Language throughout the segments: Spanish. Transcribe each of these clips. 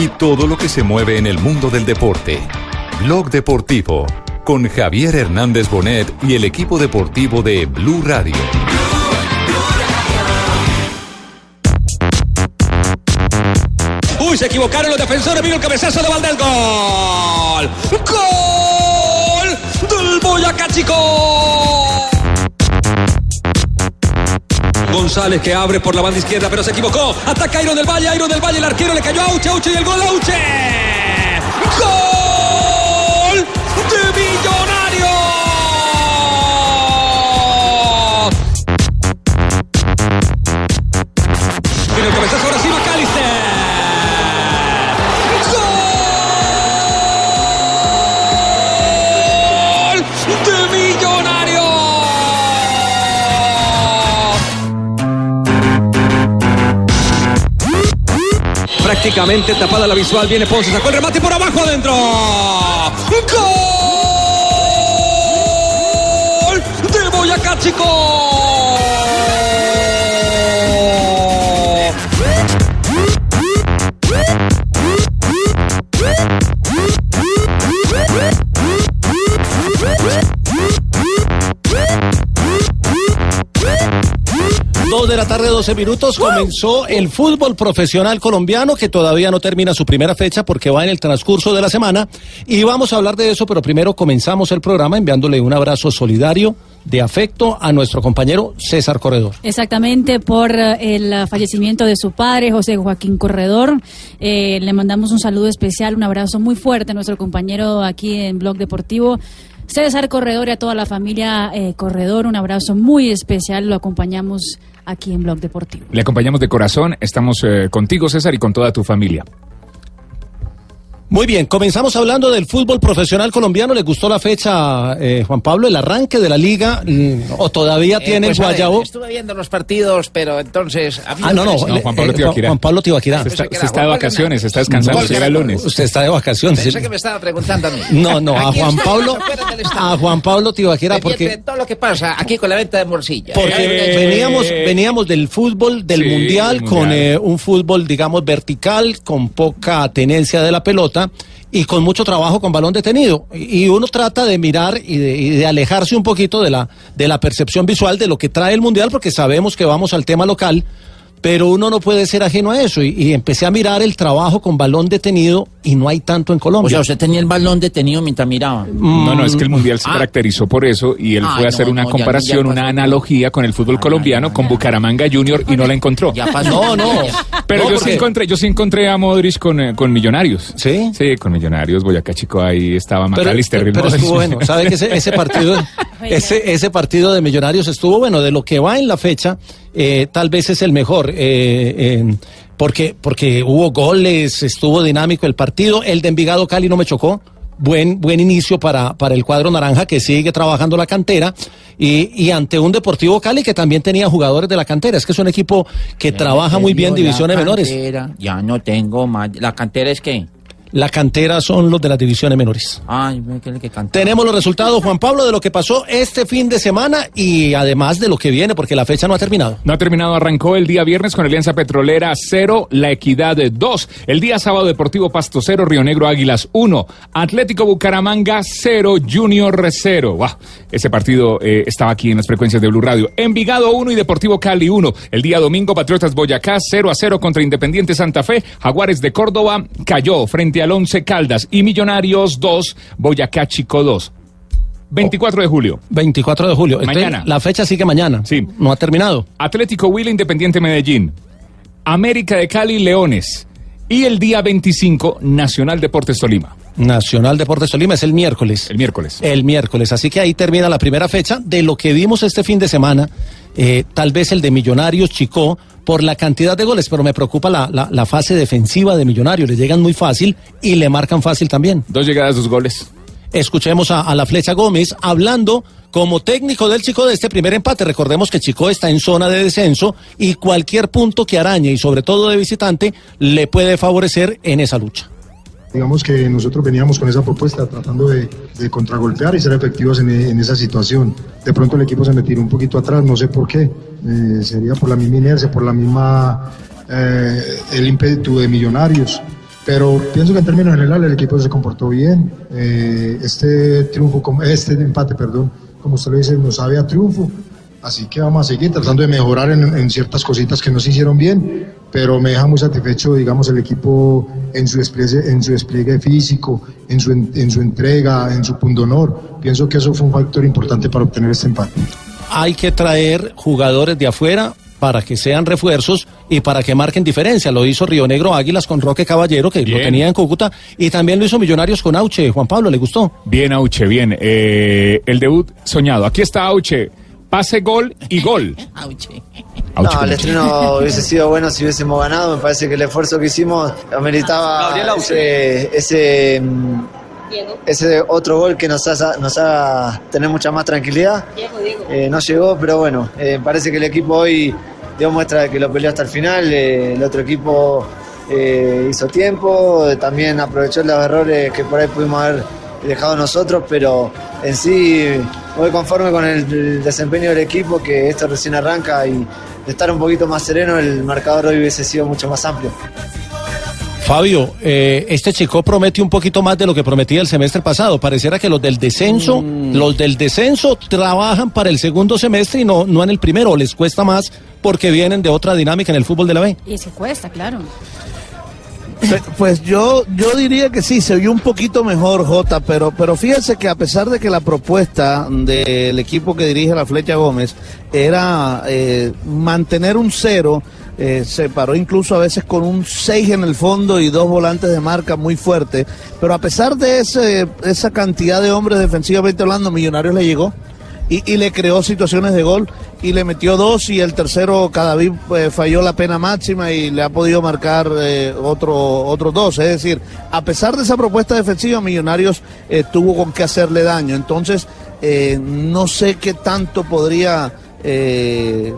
y todo lo que se mueve en el mundo del deporte. Blog Deportivo con Javier Hernández Bonet y el equipo deportivo de Blue Radio. Uy, se equivocaron los defensores. Vino el cabezazo de Valdés. Gol. Gol del Boyacá Chico. González que abre por la banda izquierda, pero se equivocó. Ataca Iron del Valle, Iron del Valle, el arquero le cayó a Auche, Auche y el gol Auche. ¡Gol Prácticamente tapada la visual, viene Ponce, sacó el remate por abajo adentro. ¡Gol! De Boyacá Chico. La tarde, 12 minutos, comenzó el fútbol profesional colombiano que todavía no termina su primera fecha porque va en el transcurso de la semana y vamos a hablar de eso, pero primero comenzamos el programa enviándole un abrazo solidario de afecto a nuestro compañero César Corredor. Exactamente, por eh, el fallecimiento de su padre, José Joaquín Corredor. Eh, le mandamos un saludo especial, un abrazo muy fuerte a nuestro compañero aquí en Blog Deportivo. César Corredor y a toda la familia eh, Corredor, un abrazo muy especial, lo acompañamos aquí en Blog Deportivo. Le acompañamos de corazón, estamos eh, contigo César y con toda tu familia. Muy bien, comenzamos hablando del fútbol profesional colombiano. ¿Le gustó la fecha, eh, Juan Pablo, el arranque de la liga? Mm, ¿O todavía Eh, tiene pues, a ver, Guayabo? estuve viendo los partidos, pero entonces... Ah, no, no, No, Juan Pablo eh, Tibaquirá. Juan Pablo Tibaquirá. Usted está, era está de vacaciones, Fernández. está descansando, llega el lunes. Usted está de vacaciones. Pensé que me estaba preguntando a mí. No, no, a Juan Pablo, a Juan Pablo de porque todo lo que pasa aquí con la venta de morcilla. Porque Eh, veníamos, veníamos del fútbol, del Sí, mundial, del con mundial. eh, un fútbol, digamos, vertical, con poca tenencia de la pelota y con mucho trabajo con balón detenido. Y uno trata de mirar y de, y de alejarse un poquito de la, de la percepción visual de lo que trae el mundial, porque sabemos que vamos al tema local. Pero uno no puede ser ajeno a eso. Y, y empecé a mirar el trabajo con balón detenido y no hay tanto en O Colombia. sea, usted tenía el balón detenido mientras miraba. No, no, es que el Mundial se Ah. caracterizó por eso y él fue a hacer no, una no, comparación, ya una analogía con el fútbol Ay, colombiano, con. Bucaramanga Junior y no la encontró. Ya pasó. No, no. Pero No, yo, sí encontré, yo sí encontré a Modric con, eh, con Millonarios. ¿Sí? Sí, con Millonarios, Boyacá Chico, ahí estaba Pero, McAllister. pero Modric. estuvo bueno. ¿Sabe que ese, ese partido, ese, ese partido de Millonarios estuvo bueno? De lo que va en la fecha, eh, tal vez es el mejor. eh, eh, porque, porque hubo goles, estuvo dinámico el partido. El de Envigado Cali no me chocó. Buen, buen inicio para, para el cuadro naranja que sigue trabajando la cantera y, y ante un Deportivo Cali que también tenía jugadores de la cantera. Es que es un equipo que trabaja muy bien divisiones menores. cantera, Ya no tengo más. ¿La cantera es qué? La cantera son los de las divisiones menores. Ay, que. Tenemos los resultados, Juan Pablo, de lo que pasó este fin de semana y además de lo que viene, porque la fecha no ha terminado. No ha terminado, arrancó el día viernes con Alianza Petrolera 0, La Equidad 2. El día sábado Deportivo Pasto 0, Río Negro Águilas 1, Atlético Bucaramanga 0, Junior 0. Wow, ese partido eh, estaba aquí en las frecuencias de Blue Radio. Envigado 1 y Deportivo Cali 1. El día domingo Patriotas Boyacá 0 a 0 contra Independiente Santa Fe. Jaguares de Córdoba cayó frente al Once Caldas y Millonarios 2, Boyacá Chico 2. 24 de julio. 24 de julio. Entonces, Mañana. la fecha sigue mañana. Sí. No ha terminado. Atlético Huila Independiente Medellín, América de Cali Leones y el día 25 Nacional Deportes Tolima. Nacional Deportes Tolima es el miércoles. El miércoles. El miércoles. Así que ahí termina la primera fecha. De lo que vimos este fin de semana, eh, tal vez el de Millonarios Chico por la cantidad de goles, pero me preocupa la, la, la fase defensiva de Millonarios. Le llegan muy fácil y le marcan fácil también. Dos llegadas, dos goles. Escuchemos a, a la Flecha Gómez hablando como técnico del Chico de este primer empate. Recordemos que Chico está en zona de descenso y cualquier punto que arañe y sobre todo de visitante le puede favorecer en esa lucha. Digamos que nosotros veníamos con esa propuesta tratando de, de contragolpear y ser efectivos en, en, esa situación. De pronto el equipo se me tiró un poquito atrás, no sé por qué. Eh, sería por la misma inercia, por la misma eh, el ímpetu de millonarios. Pero pienso que en términos generales el equipo se comportó bien. Eh, este triunfo, este empate, perdón, como usted lo dice, nos sabe a triunfo. Así que vamos a seguir tratando de mejorar en, en, ciertas cositas que no se hicieron bien, pero me deja muy satisfecho, digamos, el equipo en su despliegue, en su despliegue físico, en su, en, en su entrega, en su pundonor. Pienso que eso fue un factor importante para obtener este empate. Hay que traer jugadores de afuera para que sean refuerzos y para que marquen diferencia. Lo hizo Río Negro Águilas con Roque Caballero, que Bien. lo tenía en Cúcuta, y también lo hizo Millonarios con Auche. Juan Pablo, ¿le gustó? Bien, Auche, bien. Eh, el debut soñado. Aquí está Auche. Pase, gol y gol. No, el estreno hubiese sido bueno si hubiésemos ganado. Me parece que el esfuerzo que hicimos ameritaba ese, ese, ese otro gol que nos haga, nos haga tener mucha más tranquilidad. Eh, no llegó, pero bueno, eh, parece que el equipo hoy dio muestra de que lo peleó hasta el final. eh, el otro equipo eh, hizo tiempo, también aprovechó los errores que por ahí pudimos haber dejado nosotros, pero en sí voy conforme con el, desempeño del equipo, que esto recién arranca y de estar un poquito más sereno, el marcador hoy hubiese sido mucho más amplio. Fabio, eh, este chico promete un poquito más de lo que prometía el semestre pasado. Pareciera que los del descenso, los del descenso trabajan para el segundo semestre y no, no en el primero. Les cuesta más porque vienen de otra dinámica en el fútbol de la B. Y se cuesta, claro. Pues yo, yo diría que sí, se oyó un poquito mejor, Jota, pero, pero fíjense que a pesar de que la propuesta del equipo que dirige la Flecha Gómez era eh, mantener un cero, eh, se paró incluso a veces con un 6 en el fondo y dos volantes de marca muy fuerte, pero a pesar de ese, esa cantidad de hombres defensivamente hablando, Millonarios le llegó y, y le creó situaciones de gol y le metió dos y el tercero Cadavid eh, falló la pena máxima y le ha podido marcar eh, otro, dos. Es decir, a pesar de esa propuesta defensiva, Millonarios eh, tuvo con qué hacerle daño. Entonces, eh, no sé qué tanto podría eh,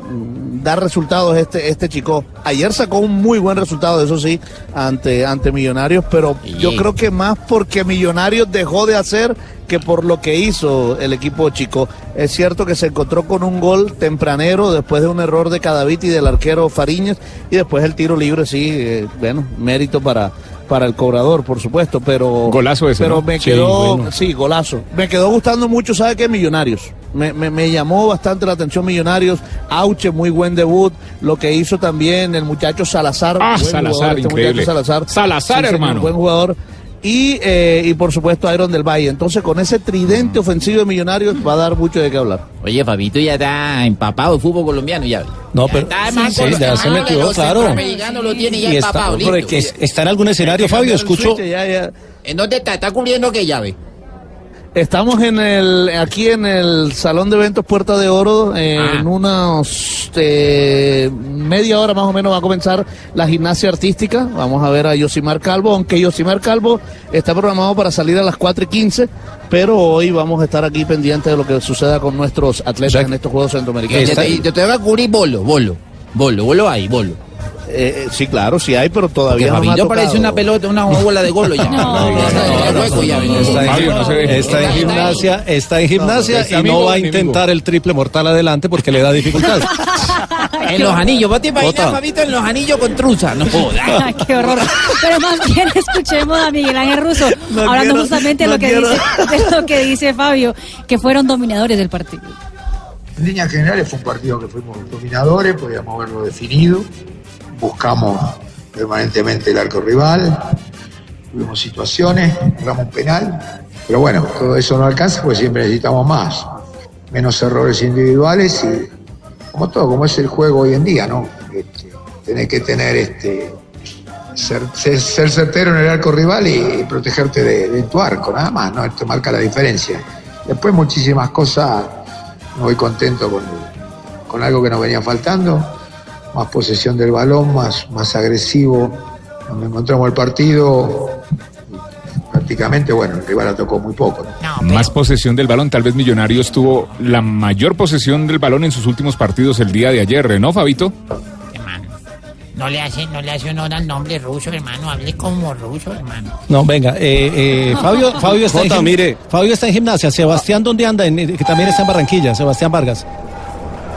dar resultados este, este chico. Ayer sacó un muy buen resultado, eso sí, ante, ante Millonarios, pero yo creo que más porque Millonarios dejó de hacer que por lo que hizo el equipo chico. Es cierto que se encontró con un gol tempranero después de un error de Cadavit y del arquero Fariñez y después el tiro libre, sí, eh, bueno, mérito para para el cobrador, por supuesto, pero Golazo ese, pero ¿no? me Sí, quedó, bueno. sí, golazo. Me quedó gustando mucho, ¿sabe qué? Millonarios. Me, me, me llamó bastante la atención Millonarios. Auche, muy buen debut. Lo que hizo también el muchacho Salazar. Ah, Salazar, jugador, este increíble. muchacho Salazar. Salazar, hermano. Buen jugador. Y, eh, y por supuesto Iron del Valle. Entonces con ese tridente ofensivo de Millonarios va a dar mucho de qué hablar. Oye, Fabito ya está empapado de fútbol colombiano ya. No, pero Está sí, sí, ya se metió, los claro. lo tiene ya Y está, empapado, listo. es- está en algún escenario, Fabio, escucho. Ya, ya. ¿En dónde está? ¿Está cubriendo qué llave? Estamos en el, aquí en el Salón de Eventos Puerta de Oro. eh, Ah. En unos eh, media hora más o menos va a comenzar la gimnasia artística. Vamos a ver a Yosimar Calvo, aunque Yosimar Calvo está programado para salir a las 4 y 15. Pero hoy vamos a estar aquí pendientes de lo que suceda con nuestros atletas O sea, en estos Juegos Centroamericanos. te, te, te, te va a cubrir bolo, bolo. Bolo, bolo ahí, bolo. Eh, eh, sí, claro, sí hay, pero Porque todavía no me ha Fabito tocado. parece una pelota, una bola de golo ya. No, no está en gimnasia, está en gimnasia ¿es y no va a intentar el triple mortal adelante porque le da dificultad. En los anillos, vos te imaginas. Fabito, en los anillos con truza. No jodas. Qué horror. Pero más bien escuchemos a Miguel Ángel Russo No hablando quiero, justamente de, no lo que dice, de lo que dice Fabio, que fueron dominadores del partido. En líneas generales fue un partido que fuimos dominadores, podíamos haberlo definido. Buscamos permanentemente el arco rival, tuvimos situaciones, jugamos un penal, pero bueno, todo eso no alcanza porque siempre necesitamos más. Menos errores individuales y como todo, como es el juego hoy en día, ¿no? Este, tenés que tener este, ser, ser- certero en el arco rival y, protegerte de, de tu arco, nada más, ¿no? Esto marca la diferencia. Después muchísimas cosas, me voy contento con, con algo que nos venía faltando, más posesión del balón, más, más agresivo, cuando encontramos el partido, prácticamente, bueno, el rival la tocó muy poco. ¿no? Más posesión del balón. Tal vez Millonarios tuvo la mayor posesión del balón en sus últimos partidos el día de ayer, ¿no, Fabito? No le hace, no le hace honor al nombre ruso, hermano. Hable como ruso, hermano. No, venga, eh, eh, Fabio, Fabio, está Jota, en, mire. Fabio está en gimnasia. Sebastián, ¿dónde anda? En- que también está en Barranquilla, Sebastián Vargas.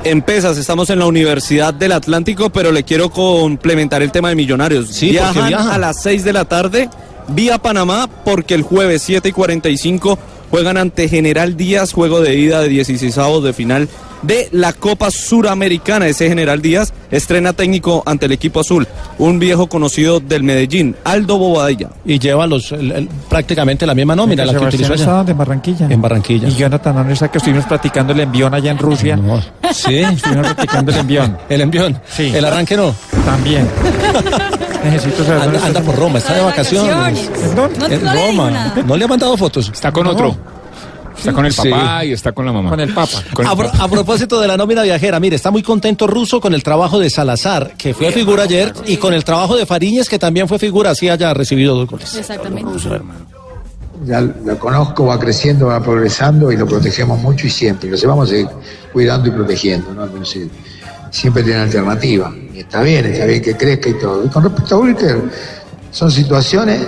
En Pesas estamos en la Universidad del Atlántico, pero le quiero complementar el tema de Millonarios. Sí, viajan. a las 6 de la tarde vía Panamá porque el jueves 7 y 45 juegan ante General Díaz, juego de ida de 16 de final de la Copa Suramericana. Ese General Díaz estrena técnico ante el equipo azul, un viejo conocido del Medellín, Aldo Bobadilla. Y lleva los, el- el- prácticamente la misma nómina, la que utilizó allá. en Barranquilla. En Barranquilla. Y Jonathan, ¿dónde está que estuvimos practicando el envión allá en Rusia? Sí. Estuvimos practicando el envión. El envión. Sí. El arranque no. También. Necesito saber Anda, por Roma, está de vacaciones. ¿Dónde? En Roma. ¿No le ha mandado fotos? Está con otro. Está con el papá y está con la mamá. Con el papa. Con el A, pro- papá. a propósito de la nómina viajera, mire, está muy contento Russo con el trabajo de Salazar, que fue figura ayer, y con el trabajo de Fariñez, que también fue figura, así haya recibido dos goles. Exactamente. ya lo conozco, va creciendo, va progresando y lo protegemos mucho y siempre. Lo vamos a seguir cuidando y protegiendo, ¿no? Entonces, siempre tiene alternativa. Y está bien, está bien que crezca y todo. Y con respecto a Wilker, son situaciones,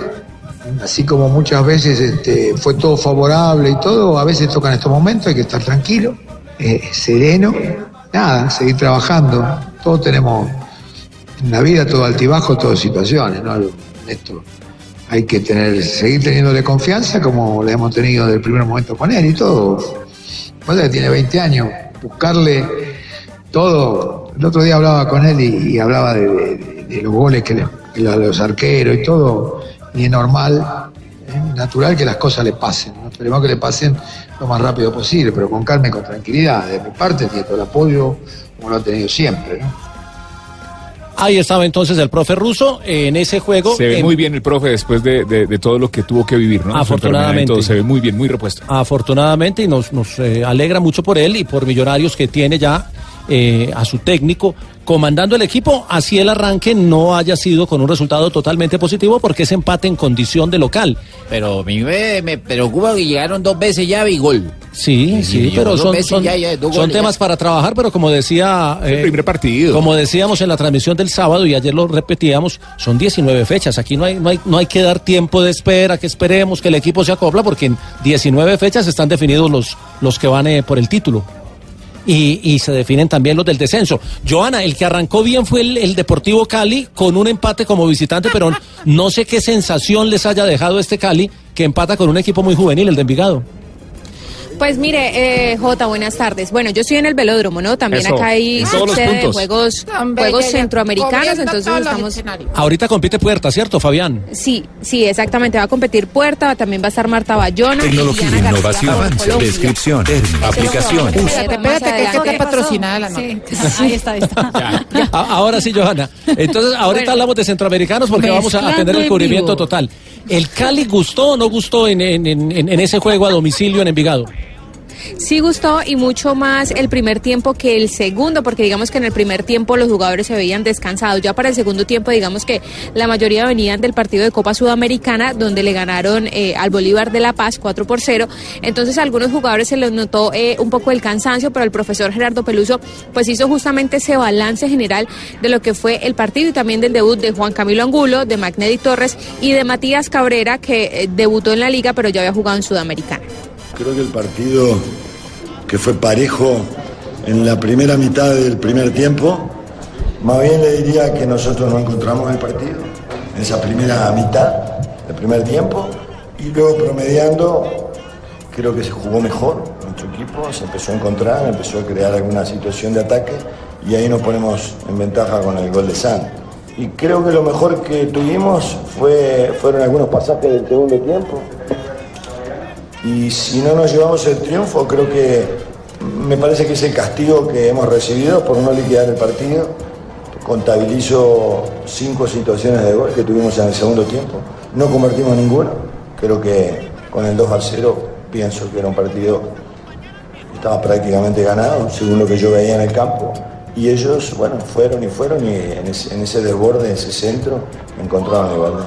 así como muchas veces este, fue todo favorable y todo, a veces tocan estos momentos, hay que estar tranquilo, eh, sereno, nada, seguir trabajando. Todos tenemos en la vida todo altibajo, todas situaciones, ¿no? Esto hay que tener, seguir teniéndole confianza como le hemos tenido desde el primer momento con él y todo. Pasa que tiene 20 años, buscarle todo. El otro día hablaba con él y, hablaba de, los goles que, le- que los arqueros y todo, y es normal, es natural que las cosas le pasen. ¿no? Esperemos que le pasen lo más rápido posible, pero con calma y con tranquilidad. De mi parte tiene todo el apoyo, como lo ha tenido siempre. ¿no? Ahí estaba entonces el profe Russo en ese juego. Se ve en- muy bien el profe después de, de- de todo lo que tuvo que vivir, ¿no? Afortunadamente. se ve muy bien, muy repuesto. Afortunadamente, y nos, nos eh, alegra mucho por él y por Millonarios que tiene ya eh, a su técnico comandando el equipo, así el arranque no haya sido con un resultado totalmente positivo porque es empate en condición de local. Pero a mí me, me preocupa que llegaron dos veces ya y gol. Sí, sí, y pero dos son, veces son, ya, son goles temas ya. para trabajar, pero como decía... El primer partido. Como decíamos en la transmisión del sábado y ayer lo repetíamos, son 19 fechas. Aquí no hay, no hay, no hay que dar tiempo de espera, que esperemos que el equipo se acopla, porque en 19 fechas están definidos los, los que van eh, por el título. Y, y se definen también los del descenso. Joana, el que arrancó bien fue el, el Deportivo Cali con un empate como visitante, pero no sé qué sensación les haya dejado este Cali que empata con un equipo muy juvenil, el de Envigado. Pues mire, eh, Jota, buenas tardes. Bueno, yo estoy en el velódromo, ¿no? También Eso, acá hay sede de juegos, juegos ya, ya, centroamericanos, entonces estamos... Ahorita compite Puerta, ¿cierto, Fabián? Sí, sí, exactamente. Va a competir Puerta, también va a estar Marta Bayona. Tecnología, innovación, avance, descripción, aplicación. Espérate, que esto está patrocinada la nota. Ahí está, ahí está. Ahora sí, Johanna. Entonces, ahorita Bueno. hablamos de centroamericanos porque vamos a- tener el en cubrimiento total. ¿El Cali gustó o no gustó en, en- en- en ese juego a domicilio en Envigado? Sí gustó y mucho más el primer tiempo que el segundo, porque digamos que en el primer tiempo los jugadores se veían descansados. Ya para el segundo tiempo, digamos que la mayoría venían del partido de Copa Sudamericana, donde le ganaron eh, al Bolívar de La Paz 4 por 0. Entonces a algunos jugadores se les notó eh, un poco el cansancio, pero el profesor Gerardo Peluso pues hizo justamente ese balance general de lo que fue el partido y también del debut de Juan Camilo Angulo, de Magnedi Torres y de Matías Cabrera, que eh, debutó en la liga, pero ya había jugado en Sudamericana. Creo que el partido que fue parejo en la primera mitad del primer tiempo, más bien le diría que nosotros no encontramos el partido en esa primera mitad del primer tiempo y luego promediando creo que se jugó mejor nuestro equipo, se empezó a encontrar, empezó a crear alguna situación de ataque y ahí nos ponemos en ventaja con el gol de San. Y creo que lo mejor que tuvimos fue, fueron algunos pasajes del segundo tiempo, y si no nos llevamos el triunfo, creo que me parece que es el castigo que hemos recibido por no liquidar el partido. contabilizo cinco situaciones de gol que tuvimos en el segundo tiempo. No convertimos ninguna. Creo que con el 2 al 0 pienso que era un partido que estaba prácticamente ganado, según lo que yo veía en el campo. Y ellos, bueno, fueron y fueron y en ese, desborde, en ese centro, encontraron igualdad.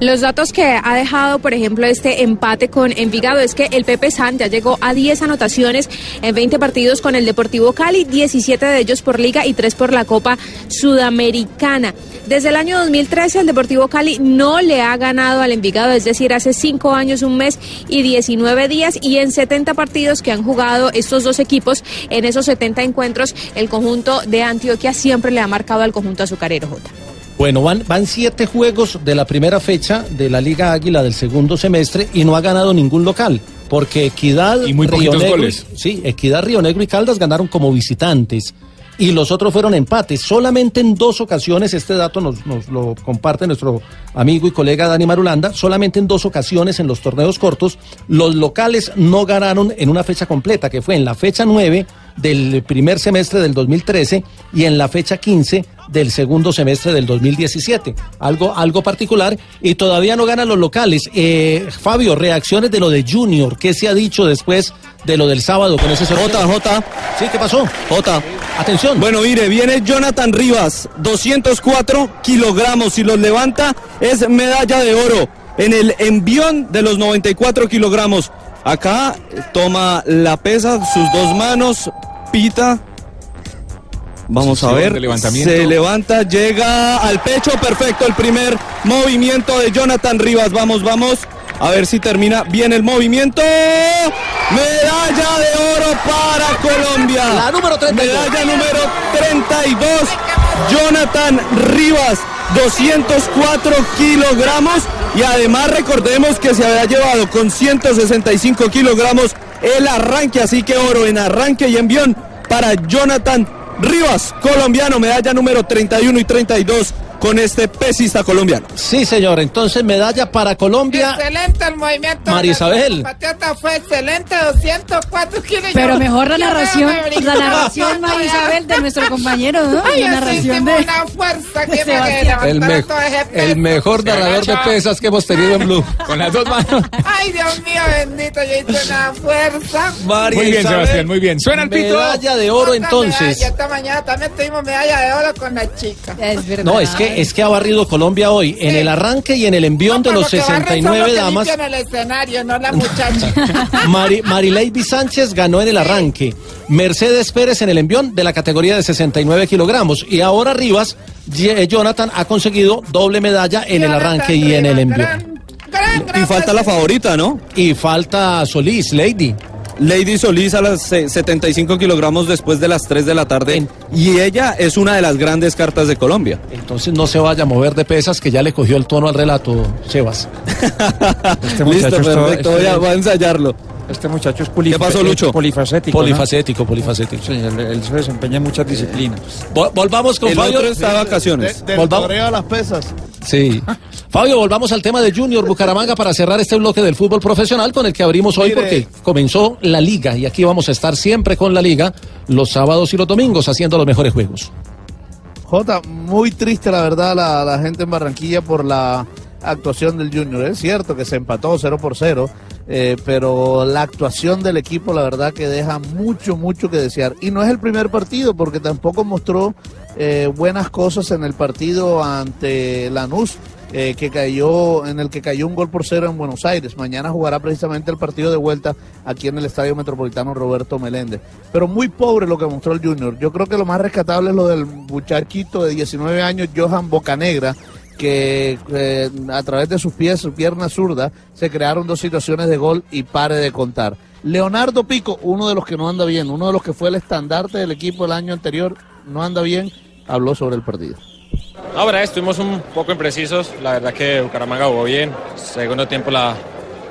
Los datos que ha dejado, por ejemplo, este empate con Envigado es que el Pepe San ya llegó a 10 anotaciones en 20 partidos con el Deportivo Cali, 17 de ellos por liga y 3 por la Copa Sudamericana. Desde el año 2013 el Deportivo Cali no le ha ganado al Envigado, es decir, hace 5 años, un mes y 19 días y en 70 partidos que han jugado estos dos equipos, en esos 70 encuentros, el conjunto de Antioquia siempre le ha marcado al conjunto azucarero J. Bueno, van, van siete juegos de la primera fecha de la Liga Águila del segundo semestre y no ha ganado ningún local. Porque Equidad, Y muy Río Negro, goles. sí, Equidad, Río Negro y Caldas ganaron como visitantes y los otros fueron empates. Solamente en dos ocasiones, este dato nos, nos lo comparte nuestro amigo y colega Dani Marulanda, solamente en dos ocasiones en los torneos cortos, los locales no ganaron en una fecha completa, que fue en la fecha 9 del primer semestre del 2013 y en la fecha 15 del segundo semestre del 2017. Algo, algo particular y todavía no ganan los locales. Eh, Fabio, reacciones de lo de Junior, ¿qué se ha dicho después de lo del sábado con ese sorteo? Jota, Jota. Sí, ¿qué pasó? Jota. Atención. Bueno, mire, viene Jonathan Rivas, 204 kilogramos. Si los levanta, es medalla de oro en el envión de los 94 kilogramos. Acá toma la pesa, sus dos manos, pita. Vamos a ver. Se levanta, llega al pecho. Perfecto el primer movimiento de Jonathan Rivas. Vamos, vamos. A ver si termina bien el movimiento. Medalla de oro para Colombia. La número 32. Medalla número 32. Jonathan Rivas. 204 kilogramos y además recordemos que se había llevado con 165 kilogramos el arranque, así que oro en arranque y envión para Jonathan Rivas, colombiano, medalla número 31 y 32 con este pesista colombiano. Sí, señor. Entonces, medalla para Colombia. Excelente el movimiento. María Isabel. La patriota fue excelente, 204 kilos. Pero Yo- mejor la narración, la narración, María Isabel, de nuestro compañero, ¿no? Ay, la narración hicimos de... una fuerza que me El, me- todo ese el mejor narrador de pesas que hemos tenido en Blue. Con las dos manos. Ay, Dios mío, bendito, yo hice una fuerza. María Muy bien, Isabel, Sebastián, muy bien. Suena el pito. Medalla de oro entonces. medalla, esta mañana también tuvimos medalla de oro con la chica. Es verdad. No, es que, es que ha barrido Colombia hoy en el arranque y en el envión de los pero que barren son 69 los que damas. limpian el escenario, no la muchacha. Mari, Marileiby Sánchez ganó en el arranque. Mercedes Pérez en el envión de la categoría de 69 kilogramos. Y ahora Rivas, Ye- Jonathan ha conseguido doble medalla en el arranque y en el envión. Y falta la favorita, ¿no? Y falta Solís, Lady. Lady Solís a las eh, 75 kilogramos después de las 3 de la tarde. Y ella es una de las grandes cartas de Colombia. Entonces no se vaya a mover de pesas que ya le cogió el tono al relato, Sebas. Este Listo, perfecto, este- voy a, voy a ensayarlo. Este muchacho es polif- ¿Qué pasó, Lucho? es polifacético. ¿no? Polifacético, polifacético. Sí, él, él se desempeña en muchas disciplinas. Vol- volvamos con El Fabio. otro está de vacaciones. Torneo a las pesas. Sí. Fabio, volvamos al tema de Junior Bucaramanga para cerrar este bloque del fútbol profesional con el que abrimos hoy Mire. porque comenzó la liga y aquí vamos a estar siempre con la liga los sábados y los domingos haciendo los mejores juegos. Jota, muy triste la verdad la, la gente en Barranquilla por la actuación del Junior. Es cierto que se empató 0 por 0, eh, pero la actuación del equipo la verdad que deja mucho, mucho que desear. Y no es el primer partido porque tampoco mostró eh, buenas cosas en el partido ante Lanús. eh, que cayó en el que cayó un gol por cero en Buenos Aires. Mañana jugará precisamente el partido de vuelta aquí en el Estadio Metropolitano Roberto Meléndez. Pero muy pobre lo que mostró el Junior. Yo creo que lo más rescatable es lo del muchachito de 19 años, Johan Bocanegra, que eh, a través de sus pies, su pierna zurda, se crearon dos situaciones de gol y pare de contar. Leonardo Pico, uno de los que no anda bien, uno de los que fue el estandarte del equipo el año anterior, no anda bien, habló sobre el partido. Verdad, estuvimos un poco imprecisos. La verdad que Bucaramanga jugó bien. Segundo tiempo, la,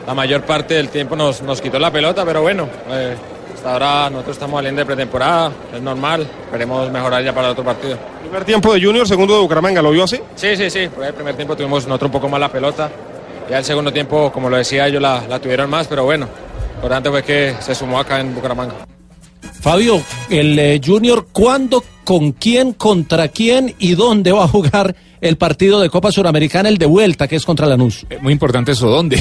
la mayor parte del tiempo nos, nos quitó la pelota, pero bueno, eh, hasta ahora nosotros estamos saliendo de pretemporada, es normal. Esperemos mejorar ya para el otro partido. Primer tiempo de Junior, segundo de Bucaramanga, ¿lo vio así? Sí, sí, sí. El primer tiempo tuvimos nosotros un poco más la pelota. Ya el segundo tiempo, como lo decía, ellos la, la tuvieron más, pero bueno, lo importante fue que se sumó acá en Bucaramanga. Fabio, el eh, Junior, ¿cuándo, con quién, contra quién y dónde va a jugar el partido de Copa Suramericana, el de vuelta, que es contra Lanús? Eh, Muy importante eso, ¿dónde?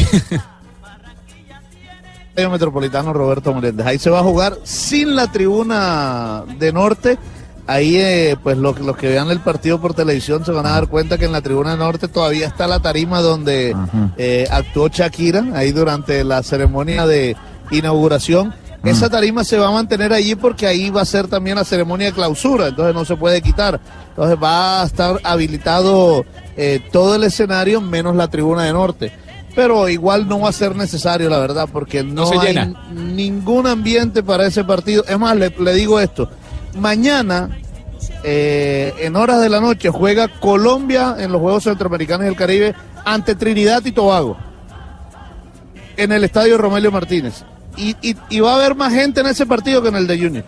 Estadio Metropolitano Roberto Meléndez. Ahí se va a jugar sin la tribuna de norte. Ahí, eh, pues lo- los que vean el partido por televisión se van a dar cuenta que en la tribuna norte todavía está la tarima donde eh, actuó Shakira, ahí durante la ceremonia de inauguración. Esa tarima se va a mantener allí porque ahí va a ser también la ceremonia de clausura, entonces no se puede quitar. Entonces va a estar habilitado eh, todo el escenario menos la tribuna de norte. Pero igual no va a ser necesario, la verdad, porque no, hay ningún ambiente para ese partido. Es más, le, le digo esto. Mañana, eh, en horas de la noche, juega Colombia en los Juegos Centroamericanos del Caribe ante Trinidad y Tobago. En el estadio Romelio Martínez. Y, y- y va a haber más gente en ese partido que en el de Junior.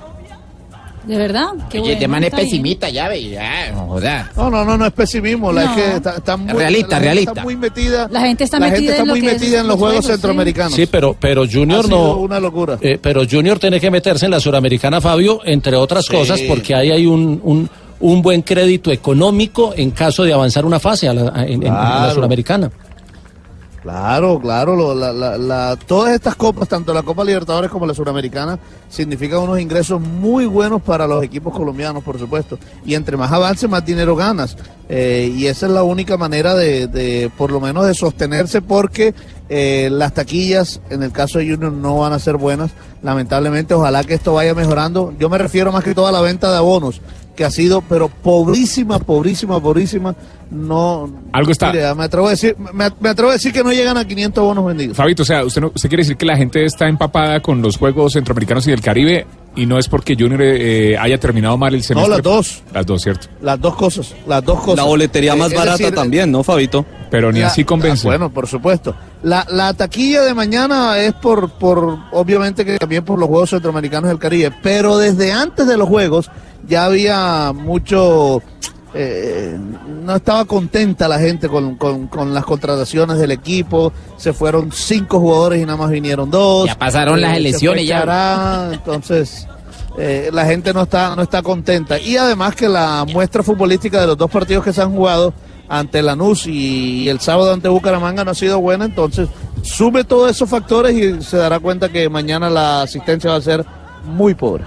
¿De verdad? Qué Oye, bueno, de man es pesimista, ya ve, ya, no joda. No, no, no, no es pesimismo. La, No. es que está, está muy, Realista, la gente realista. Está muy metida. La gente está la metida gente está en lo muy es metida en los Juegos sí. Centroamericanos. Sí, pero, pero Ha Junior sido no. una locura. Eh, pero Junior tiene que meterse en la Suramericana, Fabio, entre otras Sí. cosas, porque ahí hay un, un, un buen crédito económico en caso de avanzar una fase a la- en, en- en la. Suramericana. Claro, claro, lo- la- la- la- todas estas copas, tanto la Copa Libertadores como la Suramericana, significan unos ingresos muy buenos para los equipos colombianos, por supuesto. Y entre más avance, más dinero ganas. Eh, y esa es la única manera de, de, por lo menos, de sostenerse, porque eh, las taquillas, en el caso de Junior, no van a ser buenas. Lamentablemente, ojalá que esto vaya mejorando. Yo me refiero más que todo a la venta de abonos, que ha sido, pero pobrísima, pobrísima, pobrísima. No. Algo está- Mire, me atrevo a decir, me, me atrevo a decir que no llegan a 500 bonos vendidos. Fabito, o sea, usted, no, usted quiere decir que la gente está empapada con los Juegos Centroamericanos y del Caribe y no es porque Junior eh, haya terminado mal el semestre. las dos. Las dos, ¿cierto? Las dos cosas, las dos cosas. La boletería Eh, más barata decir, también, ¿no, Fabito? Pero ni la- así convence. ah, bueno, por supuesto. La, la taquilla de mañana es por, por, obviamente que también por los Juegos Centroamericanos del Caribe, pero desde antes de los Juegos ya había mucho... eh, no estaba contenta la gente con, con- con las contrataciones del equipo. Se fueron cinco jugadores y nada más vinieron dos. Ya pasaron las se elecciones, ya. Chará, entonces eh, la gente no está, no está contenta. Y además que la muestra futbolística de los dos partidos que se han jugado ante Lanús y el sábado ante Bucaramanga no ha sido buena, entonces sube todos esos factores y se dará cuenta que mañana la asistencia va a ser muy pobre.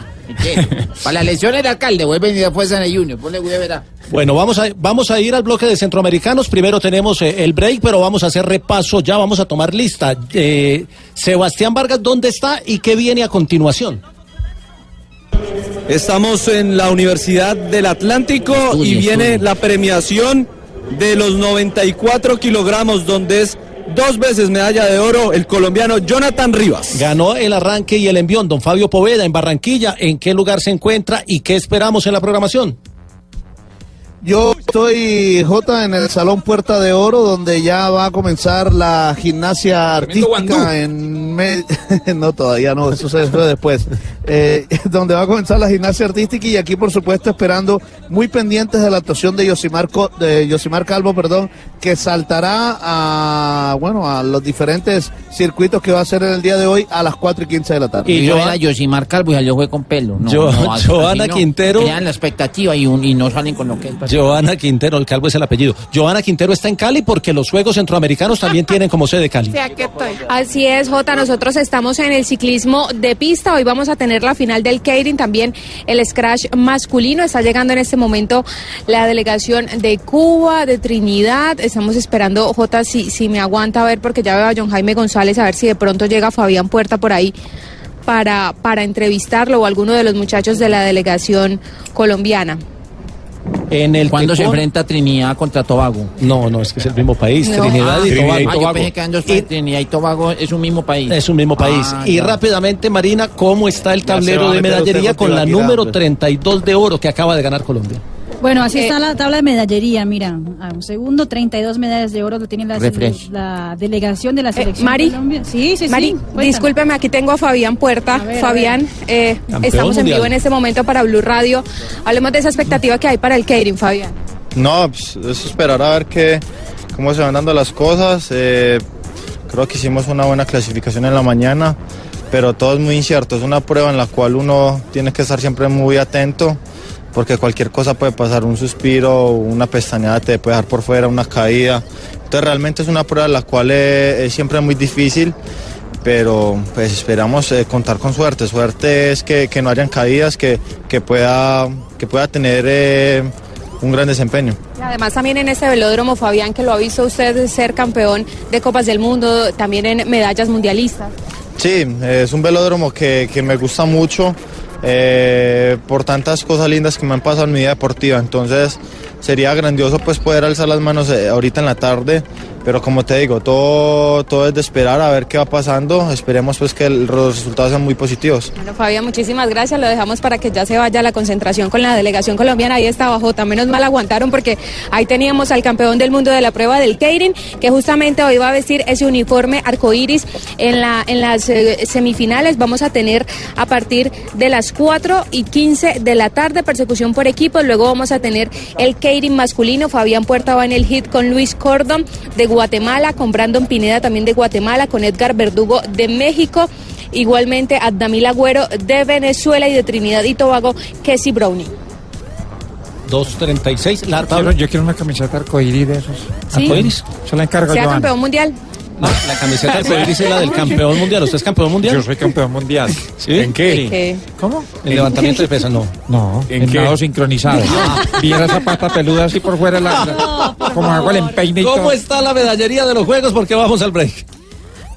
Para las elecciones del alcalde, vuelven y después en el Junior. Ponle cuidado, verá. Bueno, vamos a, vamos a ir al bloque de centroamericanos. Primero tenemos eh, el break, pero vamos a hacer repaso ya, vamos a tomar lista. Eh, Sebastián Vargas, ¿dónde está y qué viene a continuación? Estamos en la Universidad del Atlántico y viene estudia. la premiación de los 94 kilogramos, donde es dos veces medalla de oro el colombiano Jonathan Rivas. Ganó el arranque y el envión don Fabio Poveda en Barranquilla. ¿En qué lugar se encuentra y qué esperamos en la programación? Yo estoy, J, en el Salón Puerta de Oro, donde ya va a comenzar la gimnasia artística en... me- no, todavía no, eso se fue después. Eh, donde va a comenzar la gimnasia artística y aquí, por supuesto, esperando muy pendientes de la actuación de Yosimar, Co- de Yosimar Calvo, perdón, que saltará a, bueno, a los diferentes circuitos que va a hacer en el día de hoy a las 4 y 15 de la tarde. Y yo era Yosimar Calvo y salió fue con pelo. No, Yo- no, Joana no. Quintero. Crean la expectativa y, un- y no salen con lo que es. Joana Quintero, el calvo es el apellido. Joana Quintero está en Cali porque los Juegos Centroamericanos también tienen como sede Cali. Así es, Jota. Nosotros estamos en el ciclismo de pista. Hoy vamos a tener la final del Keirin, también el scratch masculino. Está llegando en este momento la delegación de Cuba, de Trinidad. Estamos esperando, Jota, si, si me aguanta a ver, porque ya veo a John Jaime González, a ver si de pronto llega Fabián Puerta por ahí para, para entrevistarlo o alguno de los muchachos de la delegación colombiana. En el ¿Cuándo se enfrenta Trinidad contra Tobago? No, no, es que es el mismo país, No. Trinidad Ah, y Tobago. Ah, yo pensé que eran dos países. Trinidad y Tobago es un mismo país. Es un mismo país. Ah, y ya. rápidamente, Marina, ¿cómo está el tablero de medallería con la número hombre. 32 de oro que acaba de ganar Colombia? Bueno, así está la tabla de medallería, mira. A un segundo, 32 medallas de oro lo tiene la, delegación de la selección Mari, Colombia. Sí, sí, sí. Mari, cuéntame. discúlpeme, aquí tengo a Fabián Puerta. A ver, a Fabián, eh, estamos en vivo en este momento para Blue Radio. Hablemos de esa expectativa que hay para el catering, Fabián. No, pues es esperar a ver qué, cómo se van dando las cosas. Eh, creo que hicimos una buena clasificación en la mañana. pero todo es muy incierto. Es una prueba en la cual uno tiene que estar siempre muy atento porque cualquier cosa puede pasar, un suspiro, una pestañeada te puede dejar por fuera, una caída. Entonces realmente es una prueba la cual eh, es siempre muy difícil, pero pues esperamos eh, contar con suerte. Suerte es que, que no hayan caídas, que, que, pueda, que pueda tener eh, un gran desempeño. Además también en este velódromo, Fabián, que lo ha visto usted ser campeón de Copas del Mundo, también en medallas mundialistas. Sí, es un velódromo que, que me gusta mucho eh, por tantas cosas lindas que me han pasado en mi vida deportiva. Entonces sería grandioso pues poder alzar las manos eh, ahorita en la tarde, pero como te digo, todo, todo es de esperar a ver qué va pasando. Esperemos pues que los resultados sean muy positivos. Bueno, Fabián, muchísimas gracias. Lo dejamos para que ya se vaya la concentración con la delegación colombiana. Ahí estaba Jota. Menos mal aguantaron porque ahí teníamos al campeón del mundo de la prueba del Keirin, que justamente hoy va a vestir ese uniforme arcoíris en, la, en las eh, semifinales. Vamos a tener a partir de las 4 y 15 de la tarde persecución por equipos. Luego vamos a tener el Keirin masculino. Fabián Puerta va en el hit con Luis Cordon de Guatemala, con Brandon Pineda también de Guatemala, con Edgar Verdugo de México. Igualmente Adamil Agüero de Venezuela y de Trinidad y Tobago, Kessie Brownie. 2.36. La Yo quiero, yo quiero una camiseta arcoíris de esos. Sí. ¿Arcoíris? Se la encargo Sea yo. campeón mundial. La camiseta arcoíris es la del campeón mundial. ¿Usted es campeón mundial? Yo soy campeón mundial. ¿Sí? ¿En ¿Qué? ¿Cómo? El levantamiento de pesas, no. No, ¿En en, nado sincronizado. Viera esa pata peluda así por fuera, la, la- como hago el empeine y ¿Cómo todo. está la medallería de los Juegos? Porque vamos al break.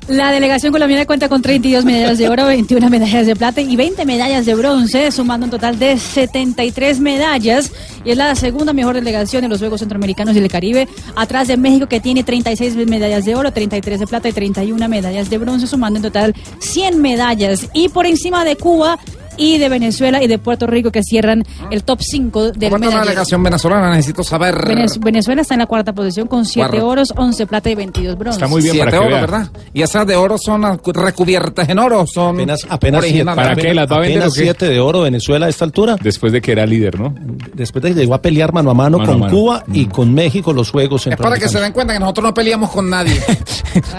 La delegación colombiana cuenta con 32 medallas de oro, 21 medallas de plata y 20 medallas de bronce, sumando un total de 73 medallas. Y es la segunda mejor delegación de los Juegos Centroamericanos y del Caribe, atrás de México que tiene 36 medallas de oro, 33 de plata y 31 medallas de bronce, sumando en total 100 medallas. Y por encima de Cuba y de Venezuela y de Puerto Rico que cierran el top 5 del ¿Cómo está la delegación venezolana? Necesito saber. Venez- Venezuela está en la cuarta posición con 7 Cuarto. oros, 11 plata y 22 bronce. Siete oro, ¿verdad? Y esas de oro son recubiertas en oro, son Apenas, apenas siete, originales. apenas- apenas siete de oro Venezuela a esta altura. Después de que era líder, ¿no? Después de que llegó a pelear mano a mano Mano a con mano. Cuba y con México los Juegos Es para que se den cuenta que nosotros no peleamos con nadie.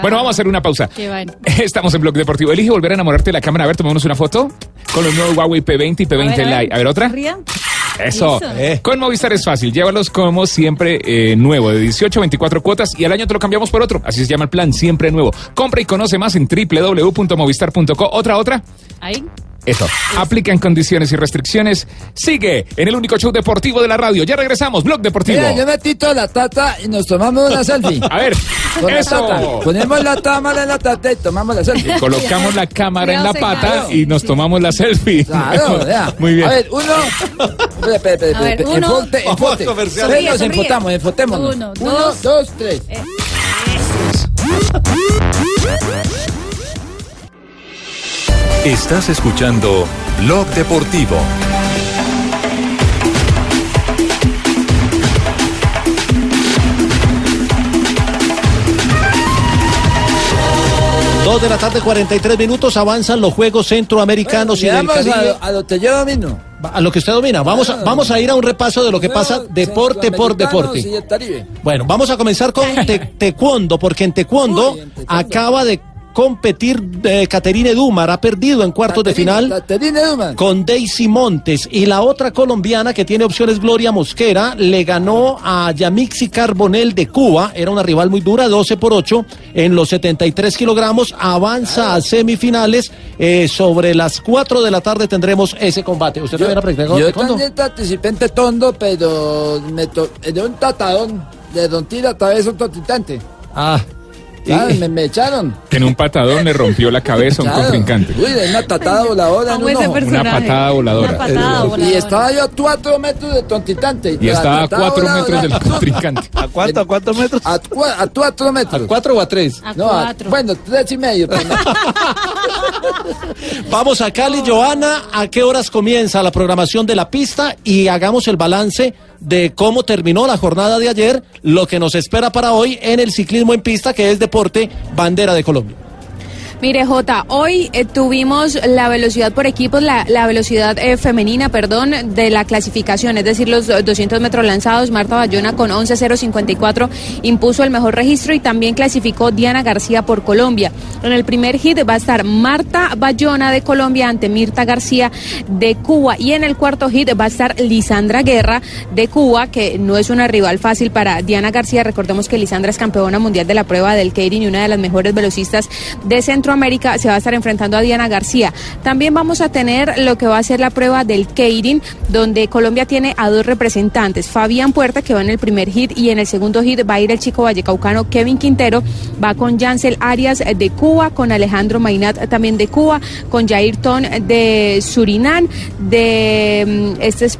Bueno, vamos a hacer una pausa. Qué. Estamos en Blog Deportivo. Elige volver a enamorarte de la cámara. A ver, tomémonos una foto con los nuevos Huawei P20 y P20 A ver, a ver. Lite. A ver, otra. Ría. Eso. Eso. Con Movistar es fácil. Llévalos como siempre eh, nuevo, de 18 a 24 cuotas y al año te lo cambiamos por otro. Así se llama el plan, siempre nuevo. Compra y conoce más en www.movistar.co. Otra, otra. Ahí. Eso. Aplican condiciones y restricciones. Sigue en el único show deportivo de la radio. Ya regresamos. Blog Deportivo. Mira, yo metí toda la tata y nos tomamos una selfie. A ver, Con la eso. tata. Ponemos la cámara en la tata y tomamos la selfie. Colocamos la cámara en la pata claro. y nos tomamos la selfie. Claro, vea. Muy bien. A ver, uno. Espera, espera, espera. A ver, espera, uno. enfote, enfote. Sonríe, Nos Sonríe, enfotamos, enfotémonos. Uno, Uno, dos. dos, tres. Estás escuchando Blog Deportivo. Dos de la tarde, 43 minutos, avanzan los Juegos Centroamericanos y del Caribe. a, a lo que yo domino. A lo que usted domina. Vamos a, vamos a ir a un repaso de lo que pasa deporte por deporte. Y el Caribe. Bueno, vamos a comenzar con te- taekwondo, porque en taekwondo acaba de competir eh, Caterine Dumar, ha perdido en cuartos de final Caterine Dumar. con Daisy Montes y la otra colombiana que tiene opciones Gloria Mosquera le ganó a Yamixi Carbonel de Cuba, era una rival muy dura, 12 por 8 en los 73 kilogramos, avanza a semifinales, eh, sobre las 4 de la tarde tendremos ese combate. ¿Usted también ha practicado Yo también participé en Tetondo, pero me to de un tatadón de Don Tira, vez un totitante. Ah. Claro, me, me echaron. Que en un patadón le rompió la cabeza a un Claro. contrincante. Uy, de una tatada voladora en un ojo. Una patada voladora. Una patada Y voladora. estaba yo a cuatro metros de tontitante. Y estaba a patada cuatro voladora- metros del contrincante. ¿A cuánto? ¿A cuántos metros? A, cua- a cuatro metros. ¿A cuatro o a tres? A No, a- cuatro. bueno, tres y medio. no. Vamos a Cali, Joana. ¿A qué horas comienza la programación de la pista? Y hagamos el balance de cómo terminó la jornada de ayer, lo que nos espera para hoy en el ciclismo en pista, que es deporte bandera de Colombia. Mire, Jota, hoy eh, tuvimos la velocidad por equipos, la, velocidad eh, femenina, perdón, de la clasificación, es decir, los eh, 200 metros lanzados. Marta Bayona con 11.054 impuso el mejor registro y también clasificó Diana García por Colombia. En el primer hit va a estar Marta Bayona de Colombia ante Mirta García de Cuba y en el cuarto hit va a estar Lisandra Guerra de Cuba, que no es una rival fácil para Diana García. Recordemos que Lisandra es campeona mundial de la prueba del Keirin y una de las mejores velocistas de Centroamérica. Se va a estar enfrentando a Diana García. También vamos a tener lo que va a ser la prueba del Keirin, donde Colombia tiene a dos representantes. Fabián Puerta, que va en el primer hit, y en el segundo hit va a ir el chico vallecaucano Kevin Quintero. Va con Jansel Arias de Cuba, con Alejandro Mainat también de Cuba, con Jair Ton de Surinam, de mm, este es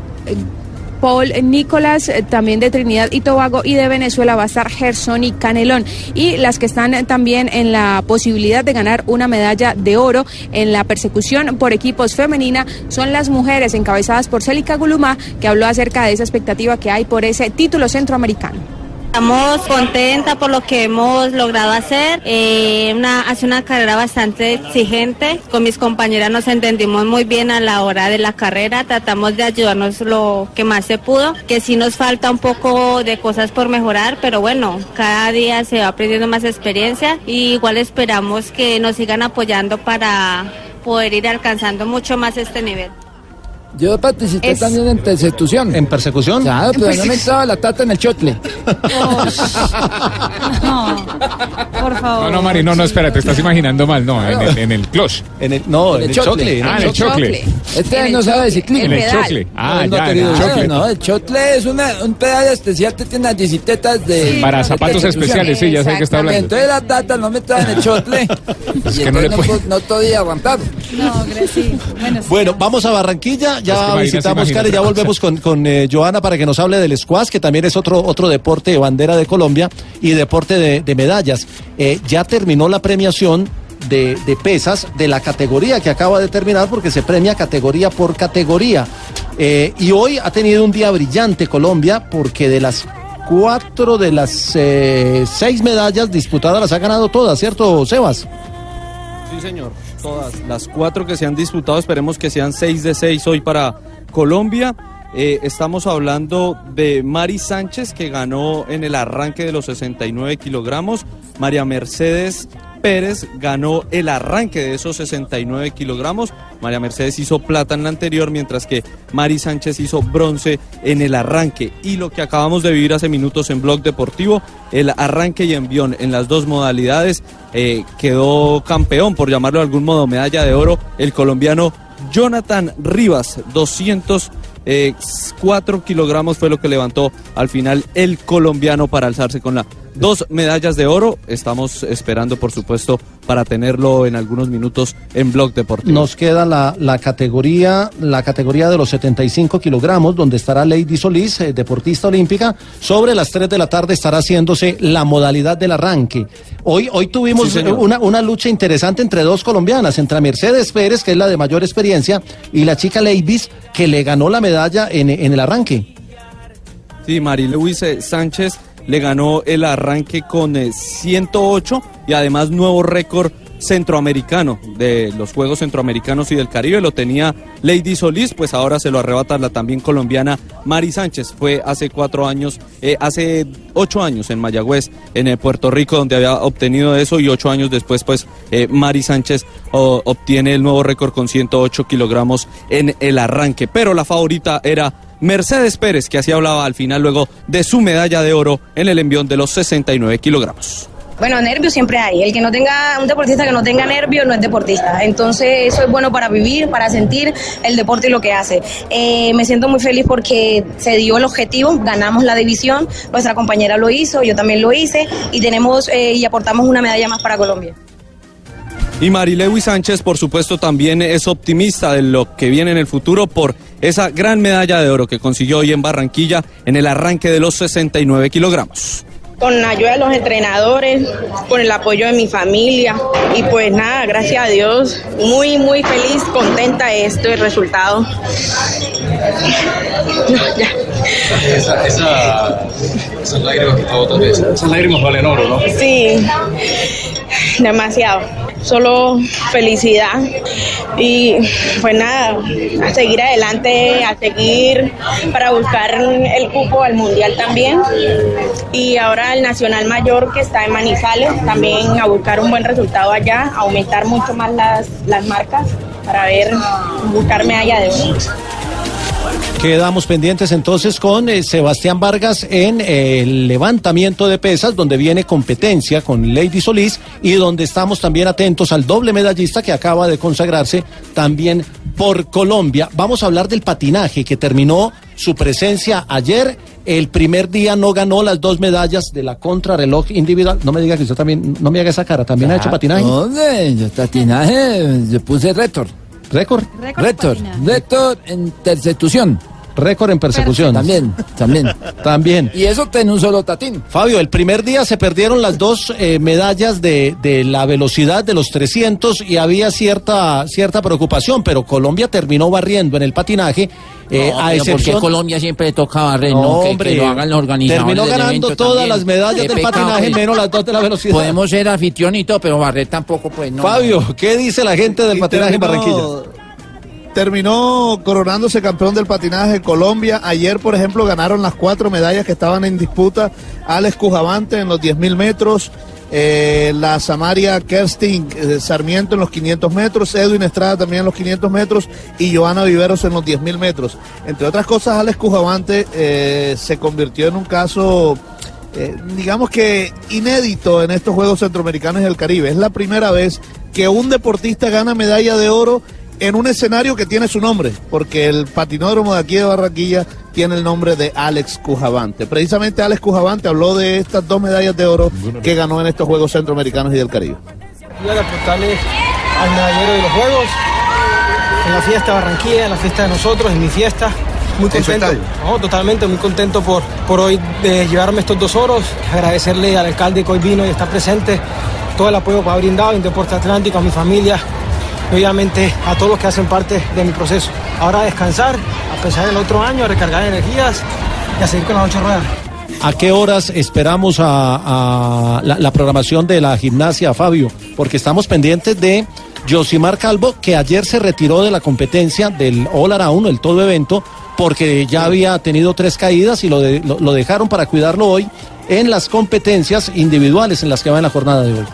Paul Nicolás, eh, también de Trinidad y Tobago, y de Venezuela va a estar Gerson y Canelón. Y las que están también en la posibilidad de ganar una medalla de oro en la persecución por equipos femenina son las mujeres encabezadas por Célica Gulumá, que habló acerca de esa expectativa que hay por ese título centroamericano. Estamos contentas por lo que hemos logrado hacer. Eh, una, hace una carrera bastante exigente. Con mis compañeras nos entendimos muy bien a la hora de la carrera. Tratamos de ayudarnos lo que más se pudo. Que sí nos falta un poco de cosas por mejorar, pero bueno, cada día se va aprendiendo más experiencia. Y igual esperamos que nos sigan apoyando para poder ir alcanzando mucho más este nivel. Yo participé también en persecución. ¿En persecución? Claro, pero no me entraba la tata en el chotle. Por favor. No, no, Mari, no, no, espera, te estás imaginando mal. No, en el, en el clutch. En el, no, en el chocle. Ah, en el chocle. Este no sabe de ciclismo. En el chocle. Ah, no, ya, en el chocle. No, el chotle es una, un pedal especial que tiene las bicicletas de. Para zapatos especiales, sí, ya sé de qué está hablando. Entonces la tata no me entraba en el chotle. Es que no le entonces puede- no, no podía aguantar. No, Gracie. Bueno, sí. Bueno, vamos a Barranquilla, Es que ya Marina visitamos Cali, ya volvemos con, con eh, Joana para que nos hable del squash, que también es otro, otro deporte de bandera de Colombia y deporte de, de medallas. Eh, ya terminó la premiación de, de pesas de la categoría que acaba de terminar porque se premia categoría por categoría. Eh, y hoy ha tenido un día brillante Colombia porque de las cuatro de las eh, seis medallas disputadas las ha ganado todas, ¿cierto, Sebas? Sí, señor. Todas las cuatro que se han disputado, esperemos que sean seis de seis hoy para Colombia. Eh, estamos hablando de Mari Sánchez, que ganó en el arranque de los 69 kilogramos. María Mercedes Pérez ganó el arranque de esos 69 kilogramos. María Mercedes hizo plata en la anterior, mientras que Mari Sánchez hizo bronce en el arranque. Y lo que acabamos de vivir hace minutos en Blog Deportivo, el arranque y envión en las dos modalidades, eh, quedó campeón, por llamarlo de algún modo, medalla de oro, el colombiano Jonathan Rivas, 204 kilogramos fue lo que levantó al final el colombiano para alzarse con la dos medallas de oro. Estamos esperando, por supuesto, para tenerlo en algunos minutos en Blog Deportivo. Nos queda la, la categoría, la categoría de los 75 kilogramos, donde estará Lady Solís, eh, deportista olímpica. Sobre las 3 de la tarde estará haciéndose la modalidad del arranque. Hoy, hoy tuvimos Sí, una, una lucha interesante entre dos colombianas, entre Mercedes Pérez, que es la de mayor experiencia, y la chica Leivis, que le ganó la medalla en, en el arranque. Sí, Mari Luis eh, Sánchez le ganó el arranque con eh, 108 y además nuevo récord centroamericano de los Juegos Centroamericanos y del Caribe. Lo tenía Lady Solís, pues ahora se lo arrebata la también colombiana Mari Sánchez. Fue hace cuatro años, eh, hace ocho años en Mayagüez, en eh, Puerto Rico, donde había obtenido eso y ocho años después, pues eh, Mari Sánchez obtiene el nuevo récord con 108 kilogramos en el arranque. Pero la favorita era Mercedes Pérez, que así hablaba al final luego de su medalla de oro en el envión de los 69 kilogramos. Bueno, nervios siempre hay. El que no tenga, un deportista que no tenga nervios no es deportista. Entonces, eso es bueno para vivir, para sentir el deporte y lo que hace. Eh, me siento muy feliz porque se dio el objetivo, ganamos la división, nuestra compañera lo hizo, yo también lo hice y tenemos eh, y aportamos una medalla más para Colombia. Y Marilewi Sánchez, por supuesto, también es optimista de lo que viene en el futuro por esa gran medalla de oro que consiguió hoy en Barranquilla en el arranque de los 69 kilogramos. con la ayuda de los entrenadores, con el apoyo de mi familia y pues nada, gracias a Dios, muy muy feliz, contenta de este resultado. No, ya. Esa, esa, esas lágrimas que está botando, esas lágrimas valen oro, ¿no? Sí, demasiado. Solo felicidad y pues nada, a seguir adelante, a seguir para buscar el cupo al mundial también y ahora el Nacional Mayor que está en Manizales también a buscar un buen resultado allá, aumentar mucho más las, las marcas para ver, buscar medalla de oro. Quedamos pendientes entonces con eh, Sebastián Vargas en eh, el levantamiento de pesas, donde viene competencia con Lady Solís y donde estamos también atentos al doble medallista que acaba de consagrarse también por Colombia. Vamos a hablar del patinaje que terminó su presencia ayer. El primer día no ganó las dos medallas de la contrarreloj individual. No me diga que usted también, no me haga esa cara, también ha hecho patinaje. ¿Dónde? Yo patinaje, yo puse récord. ¿Récord? Récord. Récord en persecución. Récord en persecución. También, también. También. Y eso en un solo tatín. Fabio, el primer día se perdieron las dos eh, medallas de, de la velocidad de los 300 y había cierta, cierta preocupación, pero Colombia terminó barriendo en el patinaje. eh, No, a pero ¿por qué excepción Colombia siempre toca barrer? No, No, que- hombre, que, lo hagan los organizadores terminó ganando todas también. las medallas Qué del pecado, patinaje, pues. menos las dos de la velocidad. Podemos ser anfitrión y todo, pero barrer tampoco, pues no. Fabio, ¿qué dice la gente del Y patinaje en Barranquilla? Terminó coronándose campeón del patinaje Colombia. Ayer, por ejemplo, ganaron las cuatro medallas que estaban en disputa. Alex Cujavante en los 10.000 metros. eh, la Samaria Kerstin eh, Sarmiento en los 500 metros, Edwin Estrada también en los 500 metros y Joana Viveros en los 10.000 metros. Entre otras cosas, Alex Cujavante eh, se convirtió en un caso digamos que inédito en estos Juegos Centroamericanos y del Caribe. Es la primera vez que un deportista gana medalla de oro en un escenario que tiene su nombre, porque el patinódromo de aquí de Barranquilla tiene el nombre de Alex Cujavante. Precisamente Alex Cujavante habló de estas dos medallas de oro que ganó en estos Juegos Centroamericanos y del Caribe. Quiero apostarle al medallero de los Juegos, en la fiesta de Barranquilla, en la fiesta de nosotros, en mi fiesta. Muy ¿En su contento, no, totalmente muy contento por, por hoy de llevarme estos dos oros, agradecerle al alcalde que hoy vino y está presente, todo el apoyo que ha brindado en Deporte Atlántico, a mi familia, y obviamente a todos los que hacen parte de mi proceso. Ahora a descansar, a pensar el otro año, a recargar energías y a seguir con las ocho ruedas. ¿A qué horas esperamos a, a la, la programación de la gimnasia, Fabio? Porque estamos pendientes de Josimar Calvo, que ayer se retiró de la competencia del All Around, el todo evento, porque ya había tenido tres caídas y lo, de- lo, lo dejaron para cuidarlo hoy en las competencias individuales en las que va en la jornada de hoy.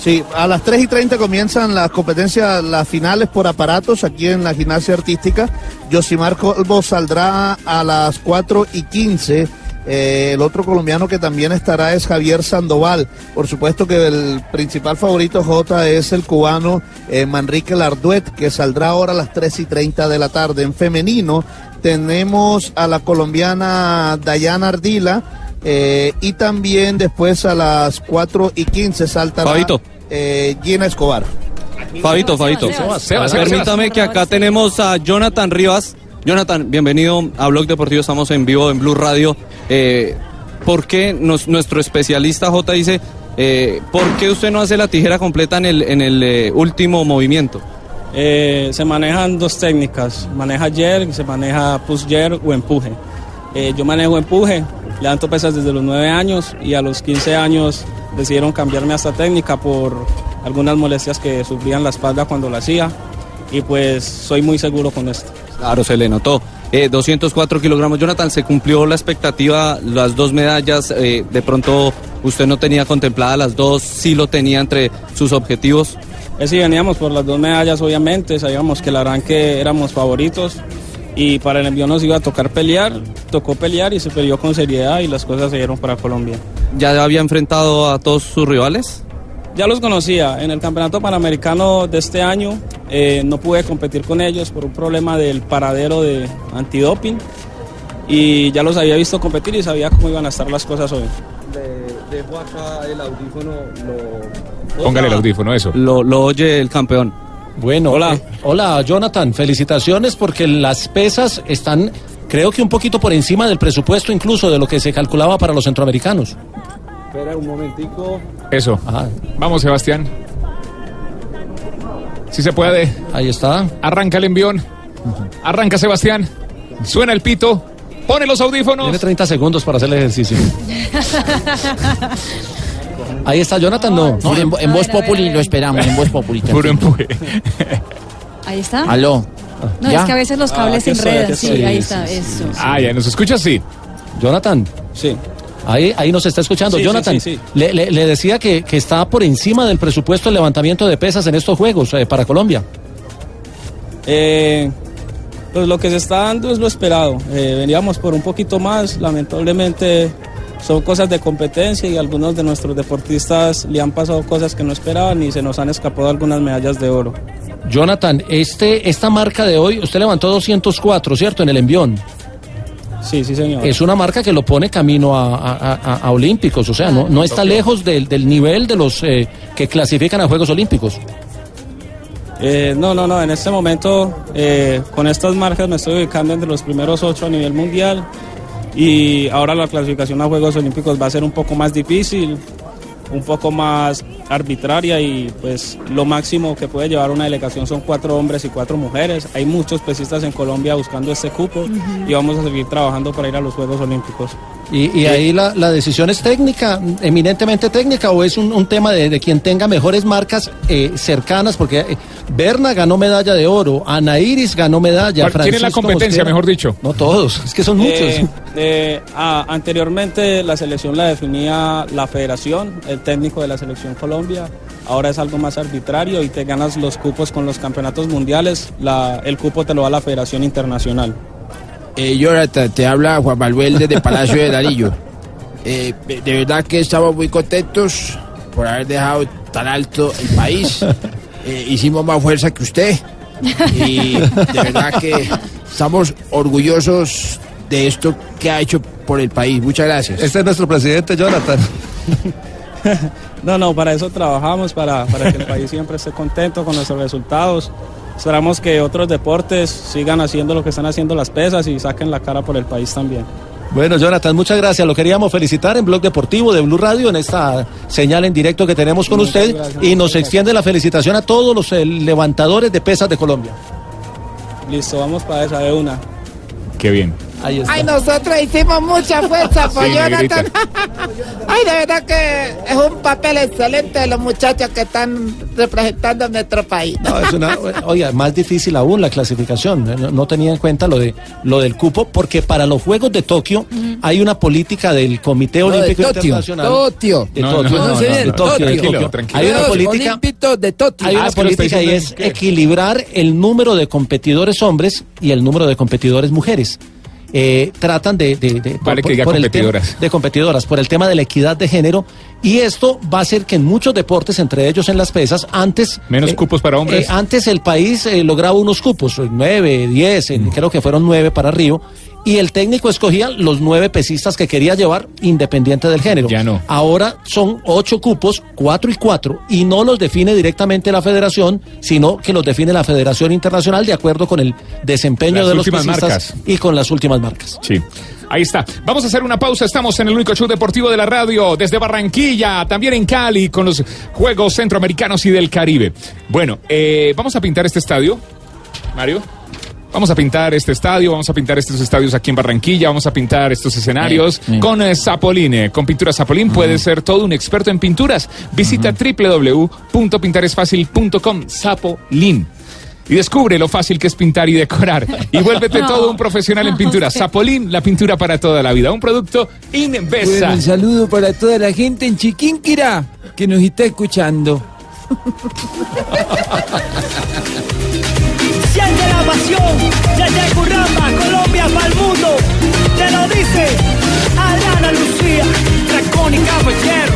Sí, a las 3 y 30 comienzan las competencias, las finales por aparatos aquí en la gimnasia artística. Josimar Colbo saldrá a las 4 y 15. Eh, el otro colombiano que también estará es Javier Sandoval. Por supuesto que el principal favorito J es el cubano eh, Manrique Larduet, que saldrá ahora a las 3 y 30 de la tarde. En femenino tenemos a la colombiana Dayana Ardila. Eh, y también después a las 4 y 15 saltará Fabito. eh, Gina Escobar. Fabito, Fabito. Sebas, Sebas, Sebas. Permítame que acá tenemos a Jonathan Rivas. Jonathan, bienvenido a Blog Deportivo. Estamos en vivo en Blue Radio. Eh, ¿Por qué nos- nuestro especialista J dice, eh, ¿por qué usted no hace la tijera completa en el, en el eh, último movimiento? Eh, se manejan dos técnicas, maneja jerk, se maneja push jerk o empuje. Eh, yo manejo empuje, levanto pesas desde los 9 años y a los 15 años decidieron cambiarme a esta técnica por algunas molestias que sufrían la espalda cuando la hacía y pues soy muy seguro con esto. Claro, se le notó. Eh, 204 kilogramos. Jonathan, ¿se cumplió la expectativa? Las dos medallas, eh, de pronto usted no tenía contempladas las dos, sí lo tenía entre sus objetivos. Eh, sí, veníamos por las dos medallas, obviamente, sabíamos que el arranque éramos favoritos y para el envío nos iba a tocar pelear, tocó pelear y se peleó con seriedad y las cosas se dieron para Colombia. ¿Ya había enfrentado a todos sus rivales? Ya los conocía, en el Campeonato Panamericano de este año eh, no pude competir con ellos por un problema del paradero de antidoping y ya los había visto competir y sabía cómo iban a estar las cosas hoy. dejo acá el audífono, Póngale el audífono, eso. Lo, lo oye el campeón. Bueno, hola. hola, Jonathan. Felicitaciones porque las pesas están, creo que un poquito por encima del presupuesto incluso de lo que se calculaba para los centroamericanos. Espera un momentico. Eso. Vamos, Sebastián. Si se puede. Ahí está. Arranca el envión. Arranca Sebastián. Suena el pito. Pone los audífonos. Tiene 30 segundos para hacer el ejercicio. Ahí está Jonathan, no. No, en, en Voz Populi lo esperamos, en Voz Populi. Puro empuje. Ahí está. Aló. No, ¿Ya? es que a veces los Ah, cables se estoy, enredan. Sí, ahí Sí, está, sí, eso. Ah, ya nos escucha, sí. Jonathan. Sí. Ahí, ahí nos está escuchando. Sí, sí, Jonathan, sí, sí. Le, le- le decía que, que está por encima del presupuesto el levantamiento de pesas en estos juegos eh, para Colombia. Eh, pues lo que se está dando es lo esperado. Eh, veníamos por un poquito más, lamentablemente son cosas de competencia y algunos de nuestros deportistas le han pasado cosas que no esperaban y se nos han escapado algunas medallas de oro. Jonathan, este, esta marca de hoy, usted levantó 204, ¿cierto? En el envión. Sí, sí, señor. Es una marca que lo pone camino a, a- a- a Olímpicos, o sea, no, no está lejos del, del nivel de los eh, que clasifican a Juegos Olímpicos. Eh, no, no, no, en este momento eh, con estas marcas me estoy ubicando entre los primeros ocho a nivel mundial y ahora la clasificación a Juegos Olímpicos va a ser un poco más difícil, un poco más arbitraria y pues lo máximo que puede llevar una delegación son cuatro hombres y cuatro mujeres. Hay muchos pesistas en Colombia buscando este cupo y vamos a seguir trabajando para ir a los Juegos Olímpicos. Y, y ahí la, la decisión es técnica, eminentemente técnica, o es un, un tema de, de quien tenga mejores marcas eh, cercanas, porque eh, Berna ganó medalla de oro, Ana Iris ganó medalla. ¿Cuál- ¿Quién es la competencia, Mosquera- mejor dicho? No todos, es que son muchos. Eh, eh, ah, anteriormente la selección la definía la federación, el técnico de la selección Colombia. Ahora es algo más arbitrario y te ganas los cupos con los campeonatos mundiales. La- el cupo te lo da la Federación Internacional. Eh, Jonathan, te habla Juan Manuel desde Palacio de Darillo. Eh, de verdad que estamos muy contentos por haber dejado tan alto el país. Eh, hicimos más fuerza que usted. Y de verdad que estamos orgullosos de esto que ha hecho por el país. Muchas gracias. Este es nuestro presidente, Jonathan. No, no, para eso trabajamos, para, para que el país siempre esté contento con nuestros resultados. Esperamos que otros deportes sigan haciendo lo que están haciendo las pesas y saquen la cara por el país también. Bueno, Jonathan, muchas gracias. Lo queríamos felicitar en Blog Deportivo de Blue Radio en esta señal en directo que tenemos con Muchas usted gracias, y nos extiende la felicitación a todos los eh, levantadores de pesas de Colombia. Listo, vamos para esa de una. Qué bien. Ahí está. Ay, nosotros hicimos mucha fuerza por Sí, Jonathan. Ay, de verdad que es un papel excelente de los muchachos que están representando a nuestro país. No, es una, oiga, más difícil aún la clasificación. No, no tenía en cuenta lo de lo del cupo, porque para los Juegos de Tokio hay una política del Comité No, de Olímpico Tokio, Internacional. Tokio. De Tokio, de de de. Hay una política. De Tokio. Hay una política y es equilibrar el número de competidores hombres y el número de competidores mujeres. Eh, tratan de, de- de- Vale que diga el tema- competidoras. de competidoras por el tema de la equidad de género y esto va a hacer que en muchos deportes, entre ellos en las pesas, antes Menos eh, cupos para hombres. eh, antes el país eh, lograba unos cupos, nueve, diez, eh, creo que fueron nueve para Río. Y el técnico escogía los nueve pesistas que quería llevar, independiente del género. Ya no. Ahora son ocho cupos, cuatro y cuatro, y no los define directamente la federación, sino que los define la Federación Internacional de acuerdo con el desempeño Las de los pesistas marcas. y con las últimas marcas. Sí. Ahí está. Vamos a hacer una pausa. Estamos en el único show deportivo de la radio, desde Barranquilla, también en Cali, con los Juegos Centroamericanos y del Caribe. Bueno, eh, vamos a pintar este estadio, Mario. Vamos a pintar este estadio, vamos a pintar estos estadios aquí en Barranquilla, vamos a pintar estos escenarios Sí, sí. con eh, Zapolín. eh, Con Pintura Zapolín puedes ser todo un experto en pinturas. Visita www.pintaresfacil.com Zapolín. Y descubre lo fácil que es pintar y decorar. Y vuélvete No. todo un profesional en pintura. Zapolín, la pintura para toda la vida. Un producto Invesa. Bueno, un saludo para toda la gente en Chiquinquirá que nos está escuchando. Siente la pasión desde Curramba, Colombia para el mundo. Te lo dice Adriana Lucía, Dracón y Caballero.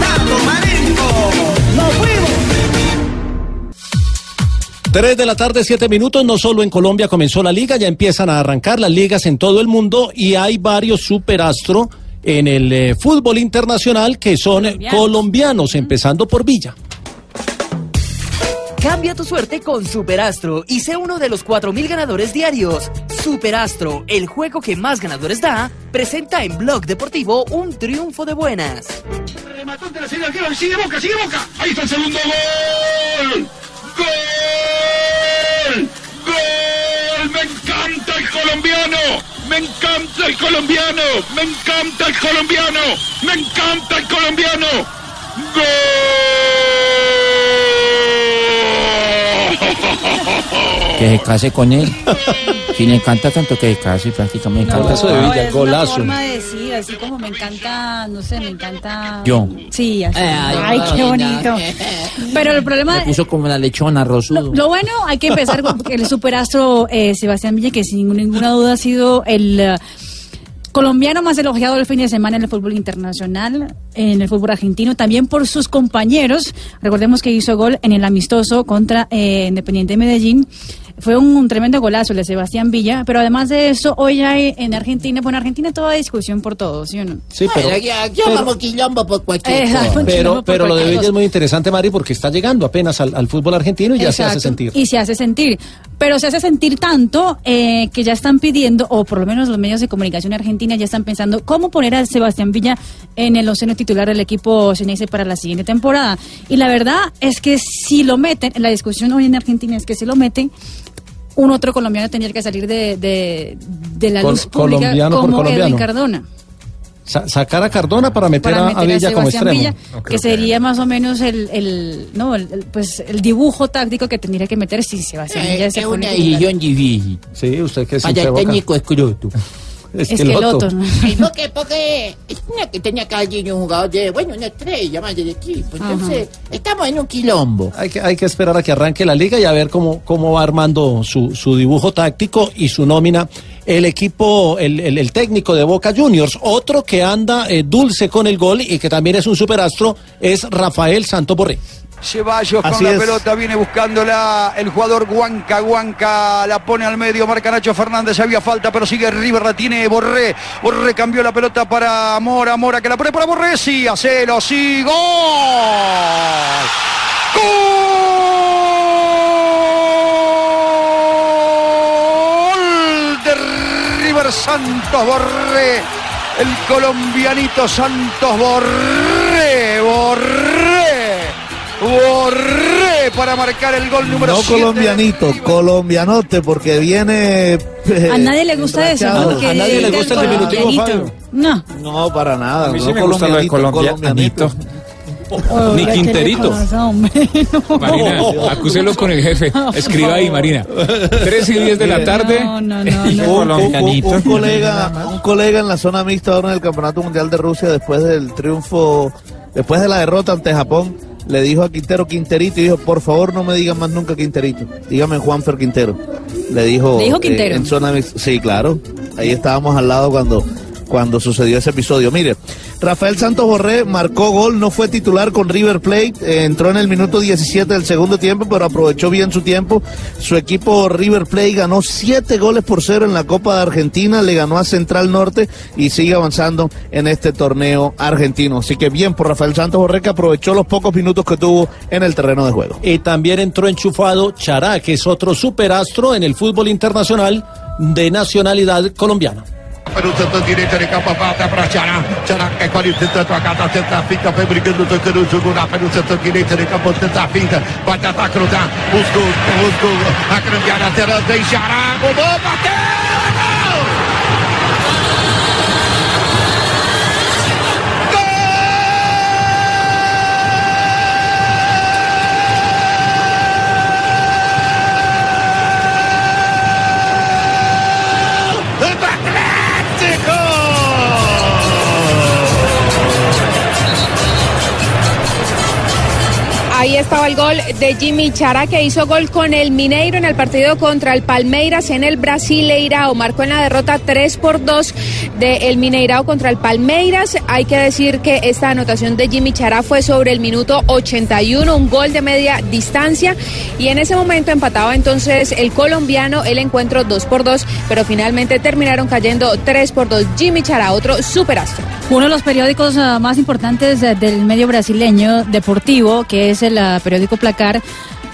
Tato Marenco, nos fuimos. 3 de la tarde, 7 minutos. No solo en Colombia comenzó la liga, ya empiezan a arrancar las ligas en todo el mundo y hay varios superastro en el eh, fútbol internacional que son Colombianos. colombianos, empezando por Villa. Cambia tu suerte con Superastro y sé uno de los 4.000 ganadores diarios. Superastro, el juego que más ganadores da, presenta en Blog Deportivo un triunfo de buenas. Remató ante la serie arquero, sigue Boca, sigue Boca. Ahí está el segundo gol. ¡Gol! ¡Gol! ¡Me encanta el colombiano! Me encanta el colombiano. Me encanta el colombiano. Me encanta el colombiano. Que se case con él. Si le encanta tanto que se case, prácticamente. No, eso de Villa, es golazo. una forma de decir, así como me encanta, no sé, me encanta... Yo. Sí, así. Ay, Ay, qué bonito. Pero el problema... Me puso como la lechona, rosudo. Lo bueno, hay que empezar con el superastro eh, Sebastián Villa, que sin ninguna duda ha sido el colombiano más elogiado del fin de semana en el fútbol internacional, en el fútbol argentino, también por sus compañeros. Recordemos que hizo gol en el amistoso contra eh, Independiente Medellín. Fue un, un tremendo golazo el de Sebastián Villa, pero además de eso, hoy hay en Argentina, bueno, en Argentina toda discusión por todo, ¿sí o no? Sí, pero, Ay, vamos quilombo por cualquier cosa. pero, pero lo de Villa es muy interesante, Mari, porque está llegando apenas al, al fútbol argentino y ya se hace sentir. Y se hace sentir. Pero se hace sentir tanto eh, que ya están pidiendo, o por lo menos los medios de comunicación argentina ya están pensando cómo poner a Sebastián Villa en el océano titular del equipo Ceneice para la siguiente temporada. Y la verdad es que si lo meten, la discusión hoy en Argentina es que si lo meten, un otro colombiano tendría que salir de, de, de la Col- luz pública colombiano por como colombiano. Edwin Cardona. Sa- sacar a Cardona para meter, para a, meter a Villa como extremo. Villa, que sería más o menos el, el no el, el- pues el dibujo táctico que tendría que meter si Sebastián Eh, Villa se es difícil. Sí, usted que Vaya siempre técnico escroto. Es Es que Loto, ¿no? Ay, porque, porque es una que tenía que alguien un jugador de, bueno, una estrella más del equipo. Entonces, estamos en un quilombo. Hay que, hay que esperar a que arranque la liga y a ver cómo, cómo va armando su, su dibujo táctico y su nómina. El equipo, el, el- el técnico de Boca Juniors, otro que anda eh, dulce con el gol y que también es un superastro, es Rafael Santo Borré. Ceballos Así con la es. pelota, viene buscándola el jugador Huanca, Huanca la pone al medio, marca Nacho Fernández, había falta, pero sigue River, la tiene Borré, Borré cambió la pelota para Mora, Mora que la pone para Borré, sí, hacelo, sí, gol. Gol de River Santos Borré, el colombianito Santos Borré, Borré, Borré para marcar el gol número No 7. colombianito, colombianote, porque viene. eh, A nadie le gusta eso, ¿no? embrachado. Que le digan colombianito. No. No, para nada. A mí sí no me gusta lo de colombianito. Ni Quinterito. Marina, acúselo con el jefe. Escriba ahí, Marina. 3 y 10 de la tarde. No, no, un- un colega, un colega en la zona mixta ahora en el Campeonato Mundial de Rusia, después del triunfo, después de la derrota ante Japón, le dijo a Quintero Quinterito y dijo, por favor no me digan más nunca Quinterito, dígame Juanfer Quintero. Le dijo, ¿Le dijo eh, Quintero? en zona. Sí, claro. Ahí estábamos al lado cuando, cuando sucedió ese episodio. Mire, Rafael Santos Borré marcó gol, no fue titular con River Plate, eh, entró en el minuto 17 del segundo tiempo, pero aprovechó bien su tiempo. Su equipo River Plate ganó siete goles por cero en la Copa de Argentina, le ganó a Central Norte y sigue avanzando en este torneo argentino. Así que bien por Rafael Santos Borré que aprovechó los pocos minutos que tuvo en el terreno de juego. Y también entró enchufado Chará, que es otro superastro en el fútbol internacional de nacionalidad colombiana. Olha setor tentando direito, ele capa, até pra É Tchará recolhe, tenta trocada, tá, tenta finta, foi brigando, tocando o jogo na frente. setor direito, ele capa, tenta finta, bate, tentar cruzar. Os gols, os gols, a cambiada, terá, deixará, gol, bateu! Ahí estaba el gol de Jimmy Chara que hizo gol con el Mineiro en el partido contra el Palmeiras en el Brasileirao. Marcó en la derrota 3 por 2 del Mineirao contra el Palmeiras. Hay que decir que esta anotación de Jimmy Chara fue sobre el minuto 81, un gol de media distancia. Y en ese momento empataba entonces el colombiano el encuentro 2 por 2, pero finalmente terminaron cayendo 3 por 2. Jimmy Chara, otro superastro. Uno de los periódicos ah, más importantes eh, del medio brasileño deportivo, que es el ah, periódico Placar,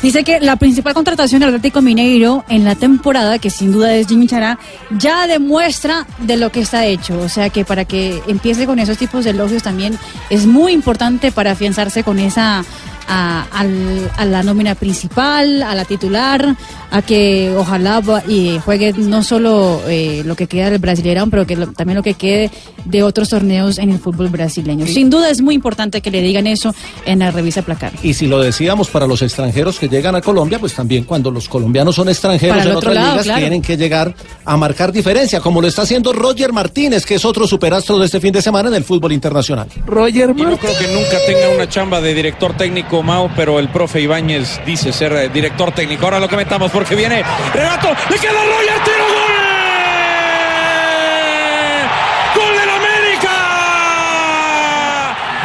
dice que la principal contratación del Atlético Mineiro en la temporada, que sin duda es Jimmy Chará, ya demuestra de lo que está hecho. O sea que para que empiece con esos tipos de elogios también es muy importante para afianzarse con esa a, a la nómina principal, a la titular, a que ojalá va- y juegue no solo eh, lo que queda del Brasileirão, pero que lo- también lo que quede de otros torneos en el fútbol brasileño. Sin duda es muy importante que le digan eso en la revista Placar. Y si lo decíamos para los extranjeros que llegan a Colombia, pues también cuando los colombianos son extranjeros Para en otras lado, ligas claro. tienen que llegar a marcar diferencia, como lo está haciendo Roger Martínez, que es otro superastro de este fin de semana en el fútbol internacional. Roger Y no creo que nunca tenga una chamba de director técnico Mao, pero el profe Ibáñez dice ser eh, director técnico. Ahora lo comentamos porque viene Renato, le queda Roger, tiro gol. ¡Gol del América!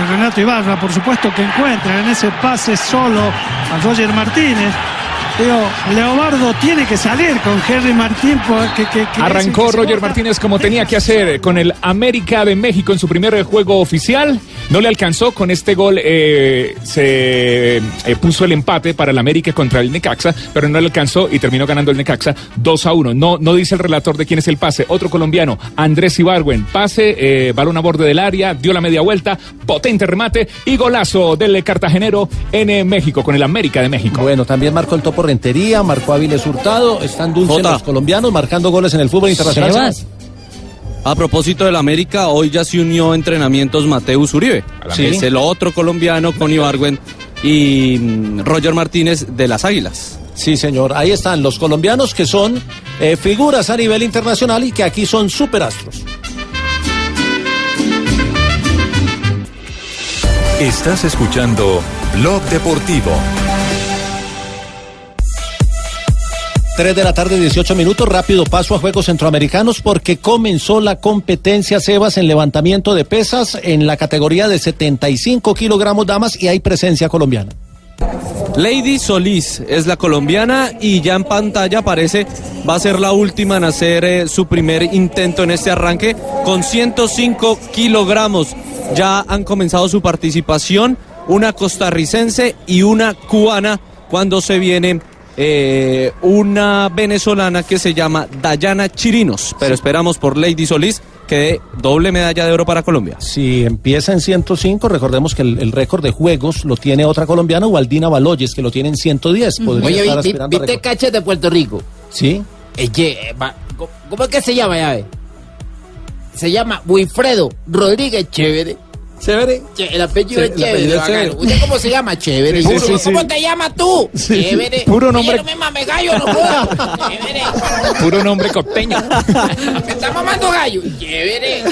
Renato Ibarra, por supuesto que encuentra en ese pase solo a Roger Martínez. Digo, Leobardo tiene que salir con Henry Martín. porque- que- que- Arrancó Roger. Martínez como tenía que hacer con el América de México en su primer juego oficial. No le alcanzó. Con este gol eh, se eh, puso el empate para el América contra el Necaxa, pero no le alcanzó y terminó ganando el Necaxa 2 a 1. No, no dice el relator de quién es el pase. Otro colombiano, Andrés Ibargüen. Pase, eh, balón a borde del área, dio la media vuelta, potente remate y golazo del cartagenero en México con el América de México. Bueno, también marcó el topo Rentería, marcó Áviles Hurtado, están dulces Jota. los colombianos marcando goles en el fútbol internacional. Sebas. A propósito del América, hoy ya se unió a entrenamientos Mateus Uribe. Sí. Es el otro colombiano con Ibargüen y mm, Roger Martínez de las Águilas. Sí, señor. Ahí están los colombianos que son eh, figuras a nivel internacional y que aquí son superastros. Estás escuchando Blog Deportivo. 3 de la tarde, 18 minutos. Rápido paso a Juegos Centroamericanos porque comenzó la competencia Sebas en levantamiento de pesas en la categoría de 75 kilogramos damas y hay presencia colombiana. Lady Solís es la colombiana y ya en pantalla aparece, va a ser la última en hacer eh, su primer intento en este arranque con 105 kilogramos. Ya han comenzado su participación una costarricense y una cubana cuando se viene eh, una venezolana que se llama Dayana Chirinos. Pero esperamos por Lady Solís que dé doble medalla de oro para Colombia. Si empieza en 105, recordemos que el, el récord de juegos lo tiene otra colombiana, Waldina Baloyes, que lo tiene en 110. Podría Oye, estar vi- vi- aspirando a ¿viste. Cachas de Puerto Rico? Sí. Eh, va- ¿cómo- ¿cómo es que se llama, ya ve? Se llama Wilfredo Rodríguez Chévere. ¿Chévere? el apellido Sí, es el Chévere. apellido es bacano. chévere. ¿Usted cómo se llama? Chévere. Sí, sí, ¿Cómo, sí, cómo te llamas tú? Sí. Chévere. Puro Oye, nombre- no me mames gallo, no jodas. Chévere. Puro nombre costeño. Me está mamando gallo. Chévere.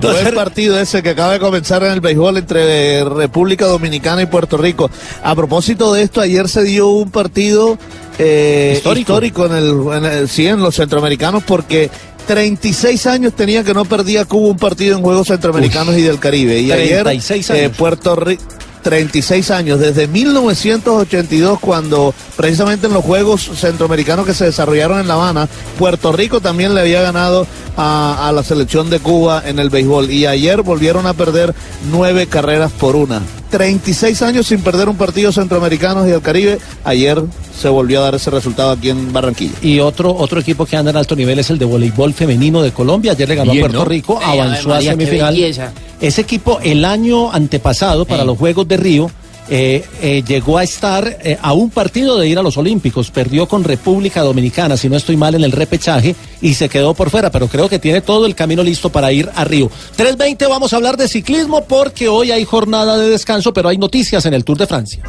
Buen partido ese que acaba de comenzar en el béisbol entre República Dominicana y Puerto Rico. A propósito de esto, ayer se dio un partido eh, Histórico. histórico, en, el, en el- sí, en los centroamericanos porque 36 años tenía que no perdía Cuba un partido en Juegos Centroamericanos y del Caribe. Y 36 ayer eh, años. Puerto Rico... 36 años, desde 1982, cuando precisamente en los Juegos Centroamericanos que se desarrollaron en La Habana, Puerto Rico también le había ganado a, a la selección de Cuba en el béisbol. Y ayer volvieron a perder nueve carreras por una. 36 años sin perder un partido centroamericano y del Caribe. Ayer se volvió a dar ese resultado aquí en Barranquilla. Y otro, otro equipo que anda en alto nivel es el de voleibol femenino de Colombia. Ayer le ganó Bien, a Puerto ¿no? Rico, avanzó Ave María, a qué semifinal. Ese equipo el año antepasado para los Juegos de Río eh, eh, llegó a estar eh, a un partido de ir a los Olímpicos. Perdió con República Dominicana, si no estoy mal, en el repechaje y se quedó por fuera, pero creo que tiene todo el camino listo para ir a Río. 3.20 vamos a hablar de ciclismo porque hoy hay jornada de descanso, pero hay noticias en el Tour de Francia.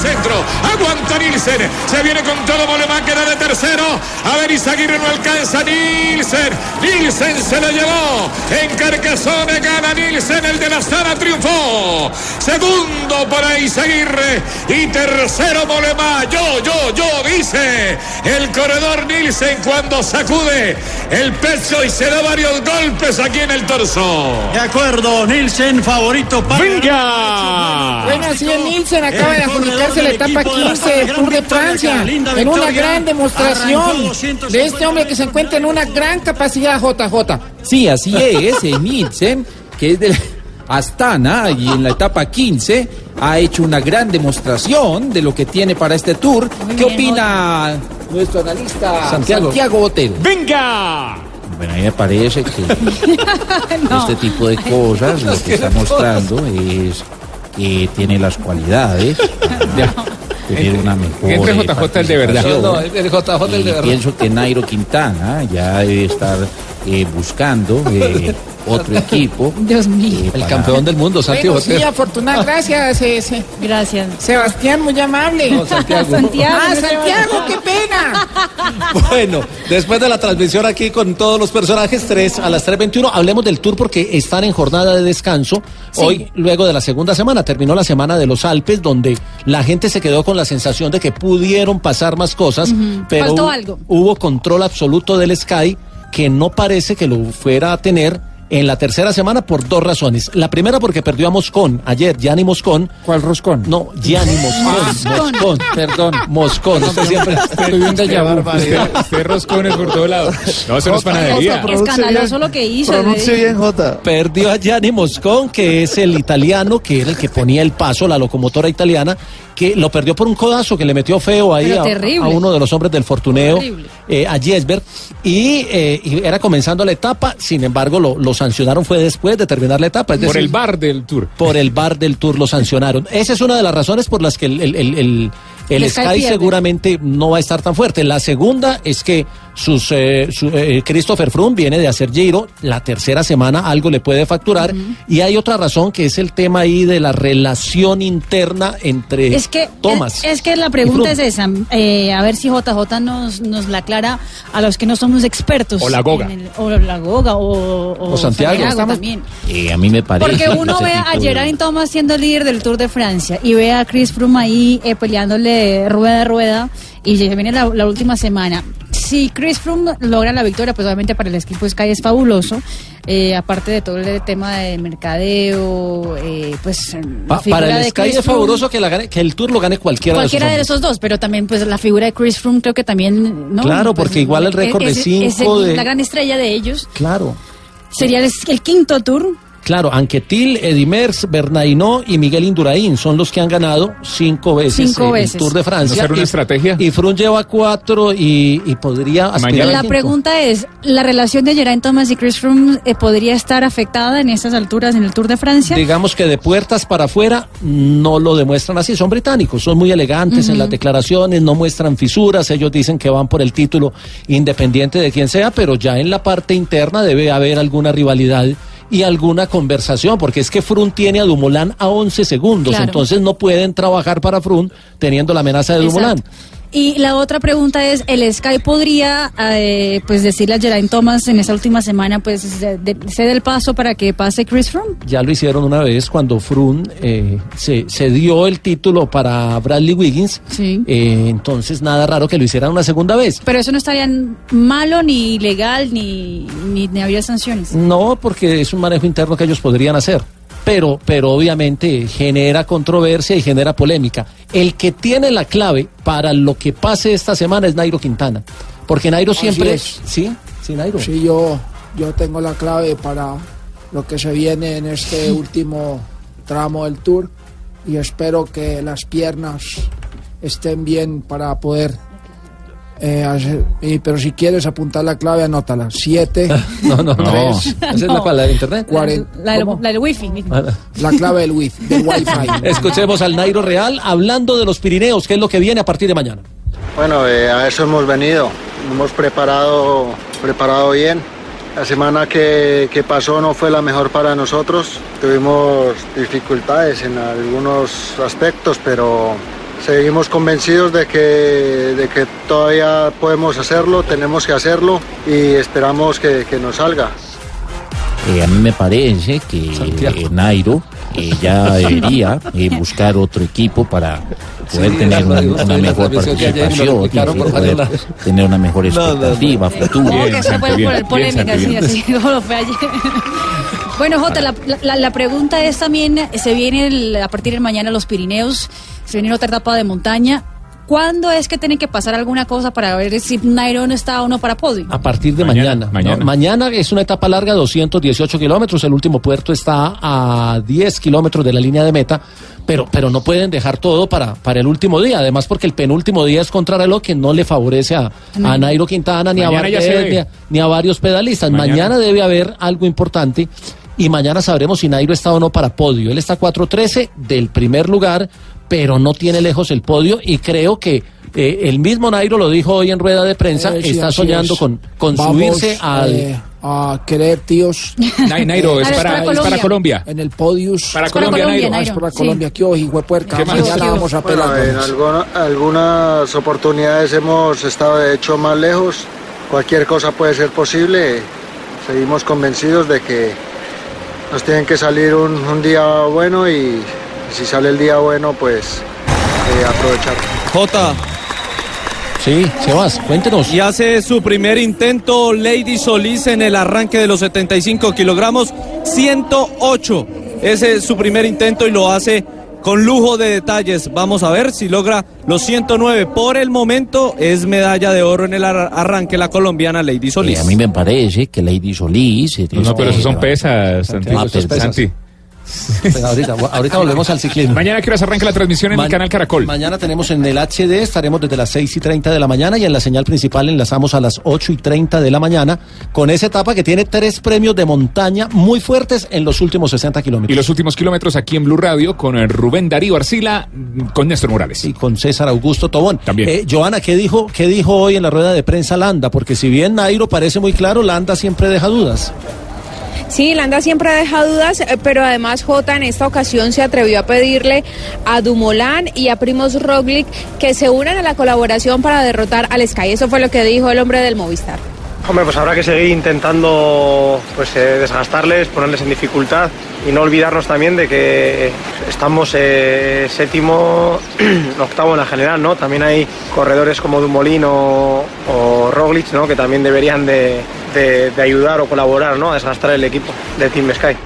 Centro. Aguanta Nielsen. Se viene con todo Molemán. Queda de tercero. A ver, Izaguirre no alcanza. Nielsen. Nielsen se lo llevó. En Carcassonne gana Nielsen. El de la Astana triunfó. Segundo para Izaguirre. Y tercero Molemán. Yo, yo, yo, dice el corredor Nielsen cuando sacude el pecho y se da varios golpes aquí en el torso. De acuerdo, Nielsen, favorito para. ¡Venga! Bueno, así es, Nielsen acaba de El la etapa equipo de la 15 del Gran Tour de Francia en una gran demostración Arrancó 250 de este hombre que se encuentra en una gran capacidad, JJ. Sí, así es, Nielsen, que es de la Astana y en la etapa 15 ha hecho una gran demostración de lo que tiene para este tour. ¿Qué bien, opina nuestro analista Santiago. Santiago, Botero. ¡Venga! Bueno, a mí me parece que No. este tipo de cosas lo que está mostrando es que tiene las cualidades para tener una mejor Entre eh, JJ el de verdad. No, el JJ el de verdad. pienso que Nairo Quintana ya debe estar eh, buscando eh, otro equipo. Dios mío. El campeón del mundo, Santiago Bueno, sí, gracias. eh, se- Gracias. Sebastián, muy amable. No, Santiago. Santiago, Ah, Santiago, qué pena. Bueno, después de la transmisión aquí con todos los personajes, 3 a las 3.21, hablemos del tour porque están en jornada de descanso. Sí. Hoy, luego de la segunda semana, terminó la semana de los Alpes, donde la gente se quedó con la sensación de que pudieron pasar más cosas, pero Faltó hu- algo. hubo control absoluto del Sky que no parece que lo fuera a tener en la tercera semana por dos razones. La primera porque perdió a Moscón ayer, Gianni Moscón. ¿Cuál roscón? No, Gianni Moscón. Moscón. Perdón. Moscón. Usted siempre... Tuve un. Usted, por todos lados. No, eso no es panadería. Escandaloso lo que hizo. Pronuncie bien, Jota. Perdió a Gianni Moscón, que es el italiano, que era el que ponía el paso, la locomotora italiana, que lo perdió por un codazo que le metió feo ahí a, uno de los hombres del Fortuneo, Terrible. eh, a Jesper, y, eh, y era comenzando la etapa, sin embargo lo, lo sancionaron fue después de terminar la etapa. es Por decir, el bar del tour. por el bar del Tour lo sancionaron. Esa es una de las razones por las que el, el- el- el- el El Sky seguramente no va a estar tan fuerte. La segunda es que sus eh, su- eh, Christopher Froome viene de hacer Giro, la tercera semana algo le puede facturar y hay otra razón que es el tema ahí de la relación interna entre Es que, Thomas. es, es que la pregunta es esa. eh, a ver si JJ nos, nos la aclara a los que no somos expertos. O la Goga. en el- o la Goga o, O Santiago. Estamos- también. Eh, a mí me parece. Porque uno ve a Geraint Thomas siendo líder del Tour de Francia y ve a Chris Froome ahí eh, peleándole rueda a rueda y ya viene la, la última semana. Si Chris Froome logra la victoria, pues obviamente para el equipo Sky es fabuloso. eh, aparte de todo el tema de mercadeo, eh, pues la Pa- figura para el de Sky Chris es fabuloso que, la gane- que el Tour lo gane cualquiera, Cualquiera de de esos hombres. esos dos, pero también pues la figura de Chris Froome creo que también, ¿no? Claro, Pues, porque igual el récord de es- es- cinco es de- la gran estrella de ellos. Claro. Sería el, el quinto tour. Claro, Anquetil, Edimers, Bernainó y Miguel Indurain son los que han ganado cinco veces, Cinco el. Tour de Francia. ¿No será una y, estrategia? Y Froome lleva cuatro y, y podría aspirar La pregunta es, ¿la relación de Geraint Thomas y Chris Froome eh, podría estar afectada en estas alturas en el Tour de Francia? Digamos que de puertas para afuera no lo demuestran así, son británicos, son muy elegantes en las declaraciones, no muestran fisuras, ellos dicen que van por el título independiente de quien sea, pero ya en la parte interna debe haber alguna rivalidad y alguna conversación, porque es que Frun tiene a Dumoulin a 11 segundos, Claro. entonces no pueden trabajar para Frun teniendo la amenaza de. Exacto. Y la otra pregunta es, ¿el Sky podría eh, pues decirle a Geraint Thomas en esa última semana, pues de- cede el paso para que pase Chris Froome? Ya lo hicieron una vez cuando Frun eh, se, se dio el título para Bradley Wiggins. Sí. Eh, entonces nada raro que lo hicieran una segunda vez. Pero eso no estaría malo, ni ilegal, ni, ni, ni habría sanciones. No, porque es un manejo interno que ellos podrían hacer. Pero, pero obviamente genera controversia y genera polémica. El que tiene la clave para lo que pase esta semana es Nairo Quintana. Porque Nairo Así siempre... es. Sí, sí, Nairo. Sí, yo, yo tengo la clave para lo que se viene en este último tramo del tour y espero que las piernas estén bien para poder eh, pero si quieres apuntar la clave, anótala. 7. No, no, no. Esa es la para la de internet. La del, la del wifi. La clave del wifi, del wifi. Escuchemos al Nairo Real hablando de los Pirineos, que es lo que viene a partir de mañana. Bueno, eh, a eso hemos venido. Hemos preparado, preparado bien. La semana que, que pasó no fue la mejor para nosotros. Tuvimos dificultades en algunos aspectos, pero seguimos convencidos de que, de que todavía podemos hacerlo, tenemos que hacerlo y esperamos que, que nos salga. Eh, a mí me parece que eh, Nairo eh, ya debería eh, buscar otro equipo para poder Sí, tener una, radio- una la mejor participación, poder tener una mejor No, no, no. expectativa futuro. Supongo que se puede poner polémica, así, así como lo fue ayer. Bueno, Jota, la, la- la pregunta es también, se viene el- a partir de mañana los Pirineos, se viene otra etapa de montaña. ¿Cuándo es que tiene que pasar alguna cosa para ver si Nairo está o no para podio? A partir de Mañana, mañana. mañana. ¿no? Mañana es una etapa larga, 218 kilómetros. El último puerto está a 10 kilómetros de la línea de meta. Pero, pero no pueden dejar todo para, para el último día. Además, porque el penúltimo día es contrarreloj que no le favorece a, a Nairo Quintana a, ni, a, ni a varios pedalistas. Mañana. Mañana. debe haber algo importante. Y mañana sabremos si Nairo está o no para podio. Él está 4.13 del primer lugar, pero no tiene lejos el podio. Y creo que eh, el mismo Nairo lo dijo hoy en rueda de prensa. Eh, sí, está soñando es. con, con Vamos, subirse al. eh, a querer, tíos. Nai- Nairo, es Eh, para- es para Colombia. En el podius. Para Es para Colombia, Colombia, Nairo. Ah, es para Sí. Colombia. ¿Qué ojo, hijo de puerca? ¿Qué más? Mañana vamos a Bueno, en alguna- algunas oportunidades hemos estado de hecho más lejos. Cualquier cosa puede ser posible. Seguimos convencidos de que nos tienen que salir un, un día bueno y si sale el día bueno, pues eh, aprovechar. Jota. Sí, Sebas, cuéntenos. Y hace su primer intento Lady Solís en el arranque de los 75 kilogramos, 108. Ese es su primer intento y lo hace con lujo de detalles. Vamos a ver si logra los 109. Por el momento es medalla de oro en el ar- arranque la colombiana Lady Solís. Eh, a mí me parece que Lady Solís. No, no, pero esos son eh, pesas, Santi. Ah, Esos pesas. Santi. Pues ahorita, ahorita volvemos al ciclismo. Mañana que se arranca la transmisión en Ma- el canal Caracol. Mañana tenemos en el HD, estaremos desde las 6 y 30 de la mañana y en la señal principal enlazamos a las 8 y 30 de la mañana con esa etapa que tiene tres premios de montaña muy fuertes en los últimos 60 Y kilómetros. los últimos kilómetros aquí en Blue Radio con el Rubén Darío Arcila, mm, con Néstor Morales. Y con César Augusto Tobón. También. Eh, Joana, ¿qué dijo, ¿qué dijo hoy en la rueda de prensa Landa? Porque si bien Nairo parece muy claro, Landa siempre deja dudas. Sí, Landa siempre deja dudas, eh, pero además Jota en esta ocasión se atrevió a pedirle a Dumolán y a Primos Roglic que se unan a la colaboración para derrotar al Sky. Eso fue lo que dijo el hombre del Movistar. Hombre, pues habrá que seguir intentando pues, eh, desgastarles, ponerles en dificultad y no olvidarnos también de que estamos eh, séptimo, octavo en la general, ¿no? También hay corredores como Dumolín o, Roglic, ¿no? Que también deberían de, de- de ayudar o colaborar, ¿no? A desgastar el equipo de Team Sky.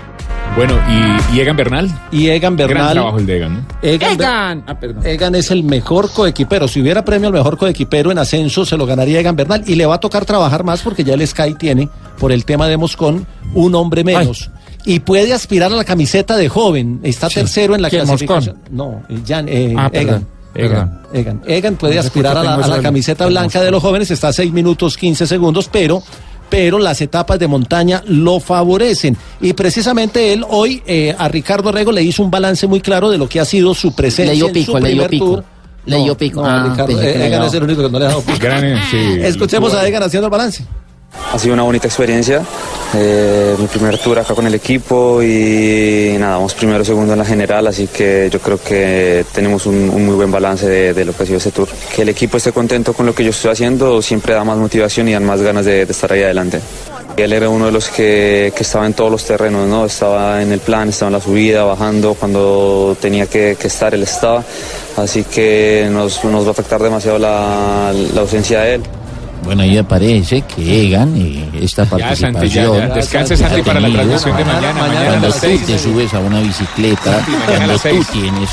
Bueno, ¿y, y Egan Bernal? Y Egan Gran Bernal. trabajo el de Egan, ¿no? Egan, Egan. Ah, perdón. Egan es el mejor coequipero. Si hubiera premio al mejor coequipero en ascenso, se lo ganaría Egan Bernal. Y le va a tocar trabajar más porque ya el Sky tiene, por el tema de Moscón, un hombre menos. Y puede aspirar a la camiseta de joven. Está Sí. tercero en la ¿Quién, clasificación. No, eh, Jan, eh, Ah, Egan. perdón. Egan. Egan puede No aspirar a la, a la camiseta blanca de los jóvenes. Está a 6 minutos 15 segundos, pero pero las etapas de montaña lo favorecen. Y precisamente él hoy eh, a Ricardo Rego le hizo un balance muy claro de lo que ha sido su presencia Le dio en pico, su le dio primer pico. tour. Le dio pico. No, Ah, Ricardo, eh, Egan daba es el único que no le ha dado pico. Gran, eh, sí. Escuchemos a Egan haciendo el balance. Ha sido una bonita experiencia, eh, mi primer tour acá con el equipo y nada, vamos primero segundo en la general, así que yo creo que tenemos un, muy buen balance de, lo que ha sido ese tour. Que el equipo esté contento con lo que yo estoy haciendo siempre da más motivación y dan más ganas de, de estar ahí adelante. Él era uno de los que, que estaba en todos los terrenos, ¿no? Estaba en el plan, estaba en la subida, bajando, cuando tenía que, que estar, él estaba. Así que nos, nos va a afectar demasiado la, la ausencia de él. Bueno, ahí me parece que Egan eh, esta Ya, Santi, ya, participación. ya. Descanse, Santi, para la transmisión de mañana. Mañana a Cuando las tú seis. te subes a una bicicleta, mañana a las tú seis. tienes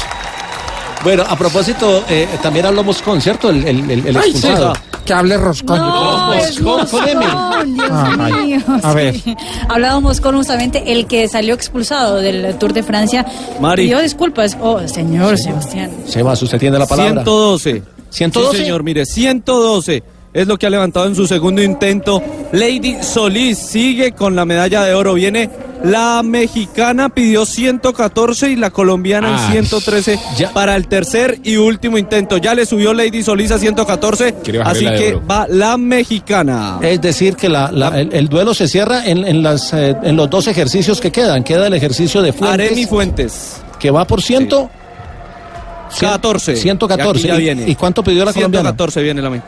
Bueno, a propósito, eh, también hablamos con, ¿cierto? El, el, el, el Ay, expulsado. sí, que hable Roscón. No, es Moscón con M. Moscón, Dios Ah, ay. mío. A ver. sí. Hablábamos con justamente el que salió expulsado del Tour de Francia. Mari. Pidió disculpas. Oh, señor Sebastián. Sebas, usted tiene la palabra. 112. 112. Sí, señor, mire, 112 es lo que ha levantado en su segundo intento. Lady Solís sigue con la medalla de oro. Viene la mexicana, pidió 114 y la colombiana Ah, en 113 para el tercer y último intento. Ya le subió Lady Solís a 114, Quiere bajarle así que oro. va la mexicana. Es decir, que la, la- el, el duelo se cierra en, en las, eh, en los dos ejercicios que quedan. Queda el ejercicio de Fuentes, Aremi Fuentes. que va por ciento. 14. 114. Y ya ¿Y- viene. ¿Y cuánto pidió la colombiana? 114 viene la me-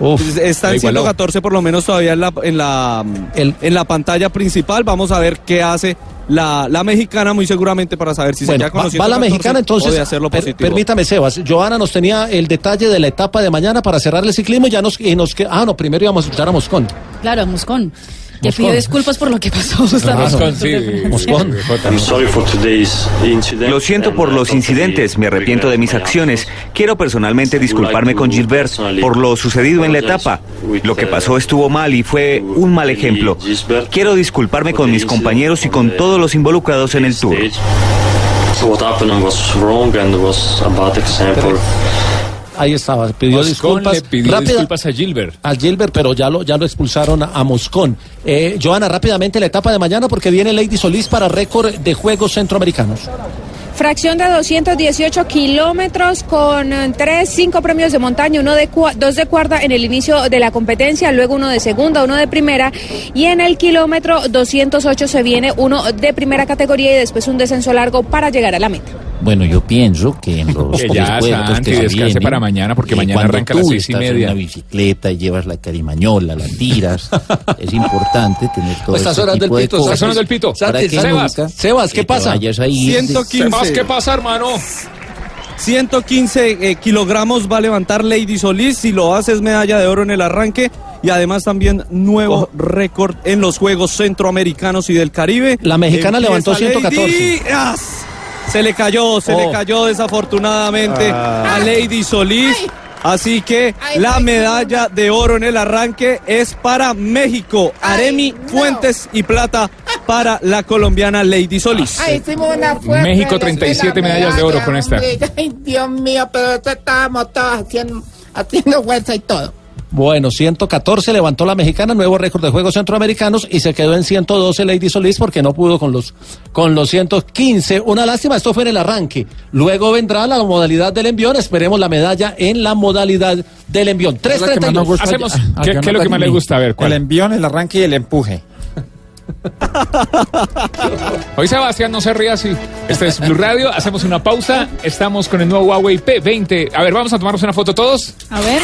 Uf, Está en igualó. 114 por lo menos todavía en la, en la, en la pantalla principal. Vamos a ver qué hace la, la mexicana muy seguramente para saber si Bueno, se queda con va, va la 114 mexicana entonces. hacerlo per- positivo. permítame, Sebas. Joana nos tenía el detalle de la etapa de mañana para cerrar el ciclismo y ya nos, y nos que- Ah, no, primero íbamos a escuchar a Moscón. Claro, Moscón. Que pidió disculpas por lo que pasó. Lo siento por los incidentes, me arrepiento de mis acciones. Quiero personalmente disculparme con Gilbert por lo sucedido en la etapa. Lo que pasó estuvo mal y fue un mal ejemplo. Quiero disculparme con mis compañeros y con todos los involucrados en el tour. Ahí estaba, pidió Moscón disculpas. le pidió Rápida- disculpas a Gilbert. a Gilbert, pero ya lo, ya lo expulsaron a, a Moscón. Eh, Joana, rápidamente la etapa de mañana porque viene Lady Solís para récord de Juegos Centroamericanos. Fracción de 218 kilómetros con eh, tres, cinco premios de montaña, uno de dos de cuerda en el inicio de la competencia, luego uno de segunda, uno de primera y en el kilómetro 208 se viene uno de primera categoría y después un descenso largo para llegar a la meta. Bueno, yo pienso que en los Que ya, que se descanse vienen, para mañana, porque eh, mañana arranca a las seis y estás media. en una bicicleta y llevas la carimañola, la tiras, es importante tener todo Está este sonando el pito, cosas. está sonando el pito. Santi, que Sebas, nunca Sebas, ¿qué pasa? vayas a ir de- 115. Sebas, ¿qué pasa, hermano? 115 eh, kilogramos va a levantar Lady Solís. Si lo hace es medalla de oro en el arranque. Y además también nuevo récord en los Juegos Centroamericanos y del Caribe. La mexicana levantó Empieza 114. Lady. ¡As! Se le cayó, se Oh. le cayó desafortunadamente Ah. a Lady Solís. Así que la medalla de oro en el arranque es para México. Aremi Fuentes y plata para la colombiana Lady Solís. Ay, hicimos una fuerza México, en la 37 escuela, medallas de oro con esta. Ay, Dios mío, pero esto estábamos todos haciendo, haciendo fuerza y todo. Bueno, 114 levantó la mexicana, nuevo récord de Juegos Centroamericanos y se quedó en 112 Lady Solís porque no pudo con los, con los 115. Una lástima, esto fue en el arranque. Luego vendrá la modalidad del envión, esperemos la medalla en la modalidad del envión. Es la que más nos 3.32. gusta Hacemos- a- a ¿qué- qué es lo que más le gusta? A ver, ¿cuál? El envión, el arranque y el empuje. Hoy Sebastián no se ríe así. Este es Blue Radio. Hacemos una pausa. Estamos con el nuevo Huawei P20. A ver, vamos a tomarnos una foto todos. A ver.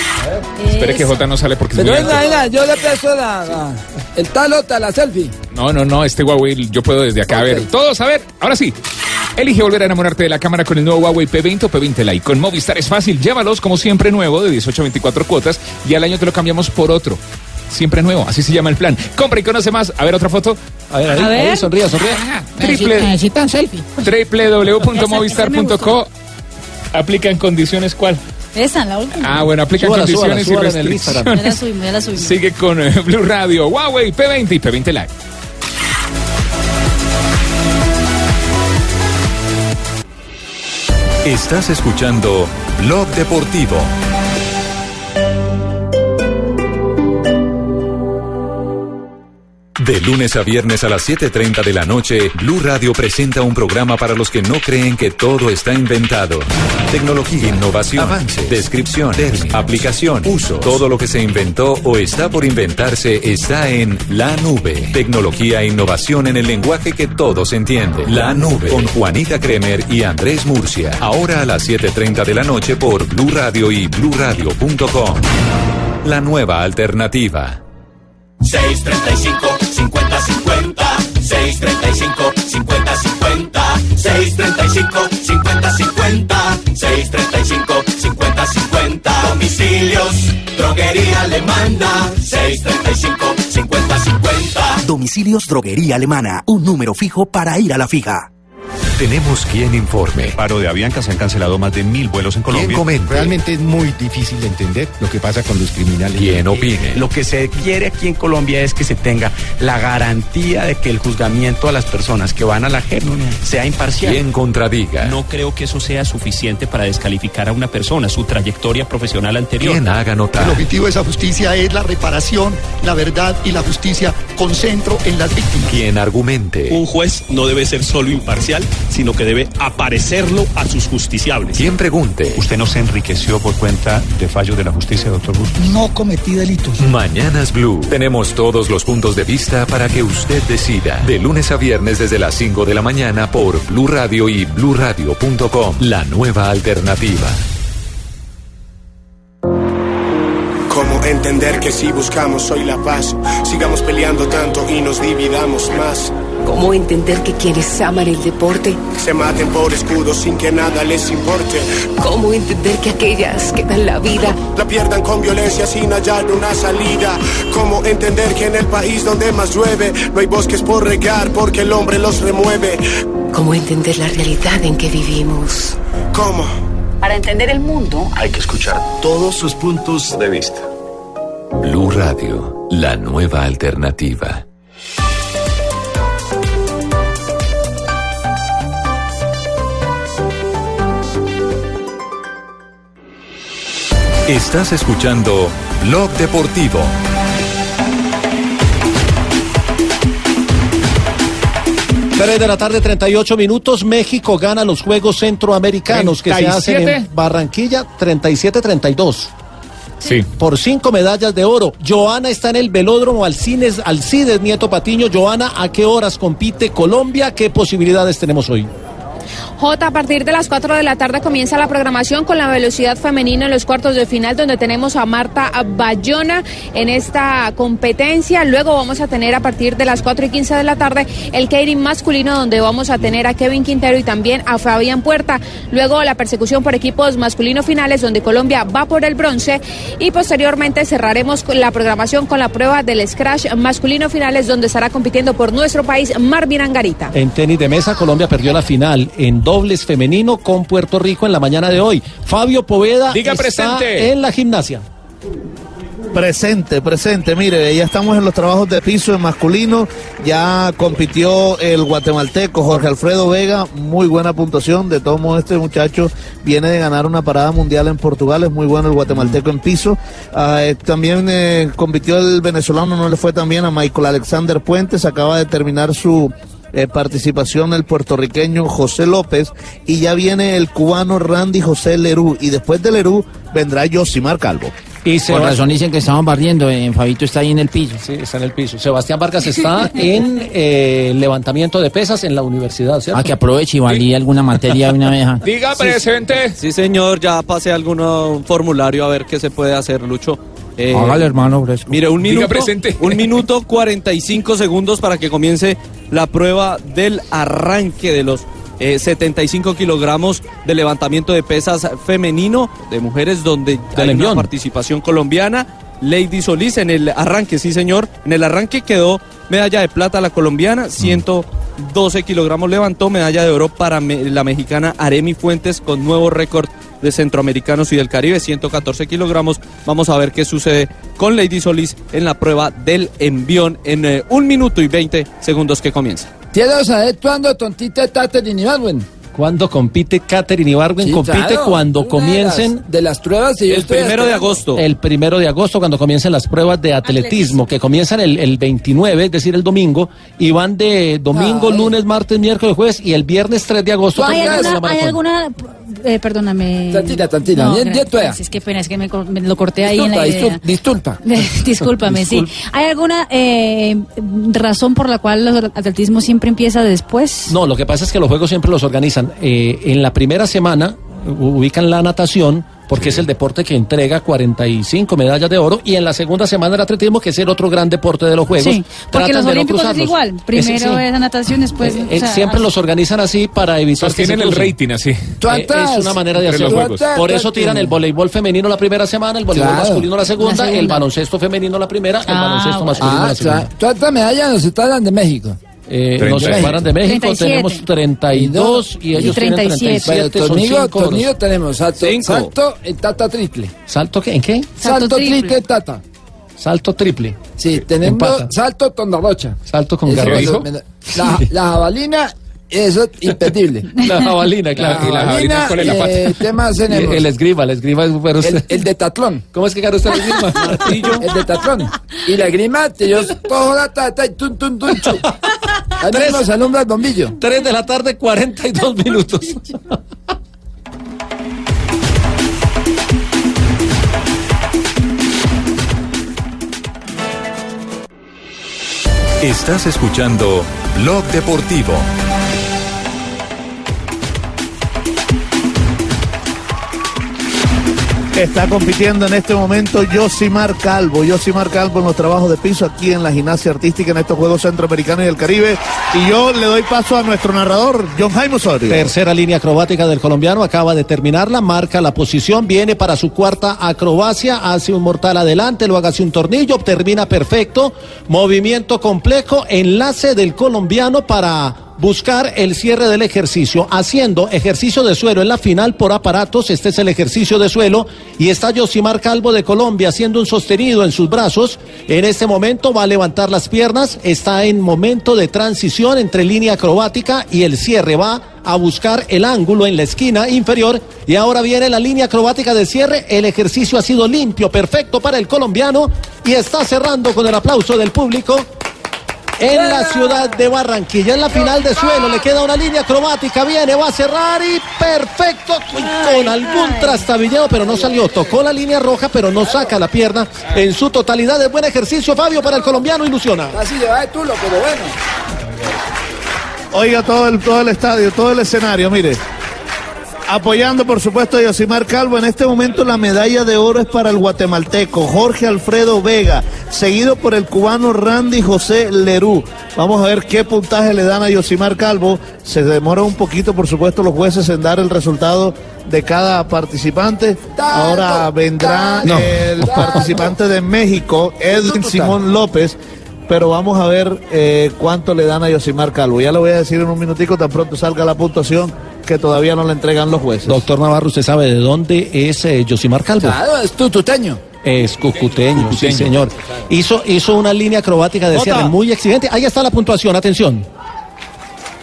Espere que J no sale porque es Pero muy venga, venga, yo le presto la, la- el talota, la selfie. No, no, no, este Huawei yo puedo desde acá. A ver, todos, a ver, ahora sí. Elige volver a enamorarte de la cámara con el nuevo Huawei P20 o P20 Lite. Con Movistar es fácil, llévalos como siempre nuevo de 18 a 24 cuotas y al año te lo cambiamos por otro. Siempre nuevo, así se llama el plan. Compra y conoce más. A ver, otra foto. A ver, ahí, A ver. ahí, sonría, sonría. Triple- Necesitan selfie. www.movistar.co Aplica en condiciones cuál. Esa, la última. Ah, bueno, aplica Súbala, condiciones súbala, y súbala en el restricciones. Ya la subimos, ya la subimos. Sigue con eh, Blue Radio, Huawei P20 y P20 Lite. Estás escuchando Blog Deportivo. De lunes a viernes a las 7.30 de la noche, Blue Radio presenta un programa para los que no creen que todo está inventado. Tecnología, innovación, avance, descripción, término, aplicación, uso. Todo lo que se inventó o está por inventarse está en La Nube. Tecnología e innovación en el lenguaje que todos entienden. La Nube con Juanita Kremer y Andrés Murcia. Ahora a las 7.30 de la noche por Blue Radio y bluradio.com. La nueva alternativa. 635 50 50 635 50 50 635 50 50 635 50 50 Domicilios Droguería Alemana. 635 50 50 Domicilios Droguería Alemana, un número fijo para ir a la fija. Tenemos quien informe. Paro de Avianca se han cancelado más de mil vuelos en Colombia. comente? Realmente es muy difícil de entender lo que pasa con los criminales. Quien opine. Lo que se quiere aquí en Colombia es que se tenga la garantía de que el juzgamiento a las personas que van a la JEP sea imparcial. Quien contradiga. No creo que eso sea suficiente para descalificar a una persona, su trayectoria profesional anterior. Quien haga notar. El objetivo de esa justicia es la reparación, la verdad y la justicia con centro en las víctimas. Quien argumente. Un juez no debe ser solo imparcial, sino que debe aparecerlo a sus justiciables. Quien pregunte. ¿Usted no se enriqueció por cuenta de fallos de la justicia, doctor Bustos? No cometí delitos. Mañanas Blue. Tenemos todos los puntos de vista para que usted decida. De lunes a viernes desde las 5 de la mañana por Blue Radio y bluradio.com. La nueva alternativa. ¿Cómo entender que si buscamos hoy la paz, sigamos peleando tanto y nos dividamos más? ¿Cómo entender que quienes aman el deporte? Se maten por escudos sin que nada les importe. ¿Cómo entender que aquellas que dan la vida La pierdan con violencia sin hallar una salida. ¿Cómo entender que en el país donde más llueve no hay bosques por regar porque el hombre los remueve? ¿Cómo entender la realidad en que vivimos? ¿Cómo? Para entender el mundo Hay que escuchar todos sus puntos de vista. Blue Radio, la nueva alternativa. Estás escuchando Blog Deportivo. Tres de la tarde, 38 minutos. México gana los Juegos Centroamericanos que se hacen en 37. Barranquilla, 37-32. Sí. Por cinco medallas de oro. Joana está en el velódromo Alcides, Alcides Nieto Patiño. Joana, ¿a qué horas compite Colombia? ¿Qué posibilidades tenemos hoy? J, a partir de las 4 de la tarde comienza la programación con la velocidad femenina en los cuartos de final, donde tenemos a Marta Bayona en esta competencia. Luego vamos a tener a partir de las 4 y 15 de la tarde el Keirin masculino, donde vamos a tener a Kevin Quintero y también a Fabián Puerta. Luego la persecución por equipos masculino finales, donde Colombia va por el bronce. Y posteriormente cerraremos la programación con la prueba del Scratch masculino finales, donde estará compitiendo por nuestro país Marvin Angarita. En tenis de mesa, Colombia perdió la final en dobles femenino con Puerto Rico en la mañana de hoy. Fabio Poveda Diga está presente. en la gimnasia. Presente, presente. Mire, ya estamos en los trabajos de piso en masculino. Ya compitió el guatemalteco Jorge Alfredo Vega. Muy buena puntuación. De todos modos, este muchacho viene de ganar una parada mundial en Portugal. Es muy bueno el guatemalteco en piso. Ah, eh, también eh, compitió el venezolano, no le fue tan bien a Michael Alexander Puentes. Acaba de terminar su eh, participación el puertorriqueño José López y ya viene el cubano Randy José Lerú y después de Lerú vendrá Josimar Calvo. Y Por razón dicen que estaban barriendo, eh, Fabito está ahí en el piso. Sí, está en el piso. Sebastián Vargas está en eh, levantamiento de pesas en la universidad, ¿cierto? Ah, que aproveche y valide alguna materia de una vez. ah. Diga presente. Sí, señor, ya pasé alguno formulario a ver qué se puede hacer, Lucho. Eh, Hágale, hermano, fresco. Mire, un Diga minuto, presente. un minuto 45 segundos para que comience la prueba del arranque de los eh, 75 kilogramos de levantamiento de pesas femenino de mujeres donde hay una participación colombiana. Lady Solís en el arranque, sí señor, en el arranque quedó medalla de plata la colombiana, 112 kilogramos levantó, medalla de oro para la mexicana Aremi Fuentes con nuevo récord de centroamericanos y del Caribe, 114 kilogramos. Vamos a ver qué sucede con Lady Solís en la prueba del envión en eh, un minuto y 20 segundos que comienza. Saber cuándo tontita Ibarwen. Cuando compite Katherine Ibargüen, Sí, compite claro. cuando comiencen de las, de las pruebas. y yo El estoy primero de agosto. el primero de agosto, cuando comiencen las pruebas de atletismo, que comienzan el, el 29, es decir, el domingo, y van de domingo, Ay. lunes, martes, miércoles, jueves, y el viernes 3 de agosto. ¿Hay alguna, hay alguna eh, perdóname. Tantita, tantita, bien, bien, gracias, qué pena, es que me, lo corté ahí en la Disculpa, idea. disculpa, disculpa. Discúlpame, sí. ¿Hay alguna eh, razón por la cual el atletismo siempre empieza después? No, lo que pasa es que los juegos siempre los organizan. eh, en la primera semana ubican la natación, porque es el deporte que entrega 45 medallas de oro, y en la segunda semana el atletismo, que es el otro gran deporte de los juegos. Sí, porque tratan los de no olímpicos es igual. Primero sí. es la natación, después. Eh, o sea, siempre los organizan así para evitar que se Sostienen el rating así. Eh, es una manera de hacerlo. juegos. Por eso tiran el voleibol femenino la primera semana, el voleibol Claro. masculino la segunda, La segunda. el baloncesto femenino la primera, el Ah, baloncesto masculino Ah, la segunda. claro. ¿Cuántas medallas nos estaban de México? Eh, nos y- separan de México, 37. tenemos 32 y ellos tienen 37. 37. son tornillo, cinco oros. tornillo tenemos salto, Cinco. salto tata triple. ¿Salto qué? ¿En qué? Salto, Salto triple. triple. tata. Salto triple. Sí, tenemos Empata. salto tondarrocha. Salto con lo- La, la jabalina, eso es impedible. La jabalina, claro. y la jabalina, ¿cuál es la pata? eh, ¿qué más tenemos? el esgrima, el esgrima es pero El, usted- el de tatlón. ¿Cómo es que gana usted el esgrima? El de tatlón. Y la grima, te yo cojo la tata y tun, tun, tun, chu. Ahí alumbra el bombillo. 3 de la tarde, 42 minutos. Estás escuchando Blog Deportivo. Está compitiendo en este momento Yosimar Calvo. Yosimar Calvo en los trabajos de piso aquí en la gimnasia artística en estos Juegos Centroamericanos y del Caribe. Y yo le doy paso a nuestro narrador, John Jaime Osorio. Tercera línea acrobática del colombiano, acaba de terminarla, marca la posición, viene para su cuarta acrobacia, hace un mortal adelante, luego hace un tornillo, termina perfecto, movimiento complejo, enlace del colombiano para buscar el cierre del ejercicio, haciendo ejercicio de suelo en la final por aparatos, este es el ejercicio de suelo, y está Yosimar Calvo de Colombia haciendo un sostenido en sus brazos, en este momento va a levantar las piernas, está en momento de transición entre línea acrobática y el cierre, va a buscar el ángulo en la esquina inferior. Y ahora viene la línea acrobática de cierre, el ejercicio ha sido limpio, perfecto para el colombiano. Y está cerrando con el aplauso del público en la ciudad de Barranquilla. En la final de suelo le queda una línea acrobática, viene, va a cerrar y perfecto con algún trastabilleo, pero no salió. Tocó la línea roja, pero no saca la pierna en su totalidad. Es buen ejercicio, Fabio, para el colombiano, ilusiona. Así le va de tulo, pero bueno. Oiga todo el, todo el estadio, todo el escenario, mire. Apoyando, por supuesto, a Yosimar Calvo. En este momento la medalla de oro es para el guatemalteco Jorge Alfredo Vega, seguido por el cubano Randy José Lerú. Vamos a ver qué puntaje le dan a Yosimar Calvo. Se demora un poquito, por supuesto, los jueces en dar el resultado de cada participante. Ahora vendrá No. el participante de México, Edwin Simón López. Pero vamos a ver eh, cuánto le dan a Yosimar Calvo. Ya lo voy a decir en un minutico, tan pronto salga la puntuación que todavía no le entregan los jueces. Doctor Navarro, ¿usted sabe de dónde es eh, Yosimar Calvo? Claro, es tututeño. Es cucuteño, sí señor. Hizo, hizo una línea acrobática de cierre muy exigente. Ahí está la puntuación, atención.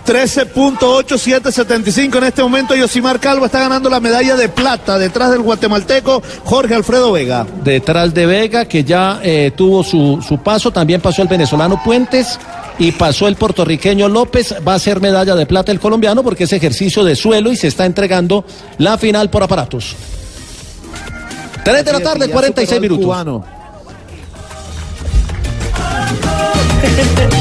13.8775 en este momento Yosimar Calvo está ganando la medalla de plata detrás del guatemalteco Jorge Alfredo Vega. Detrás de Vega, que ya eh, tuvo su, su paso, también pasó el venezolano Puentes y pasó el puertorriqueño López. Va a ser medalla de plata el colombiano porque es ejercicio de suelo y se está entregando la final por aparatos. 3 de la tarde, 46 minutos.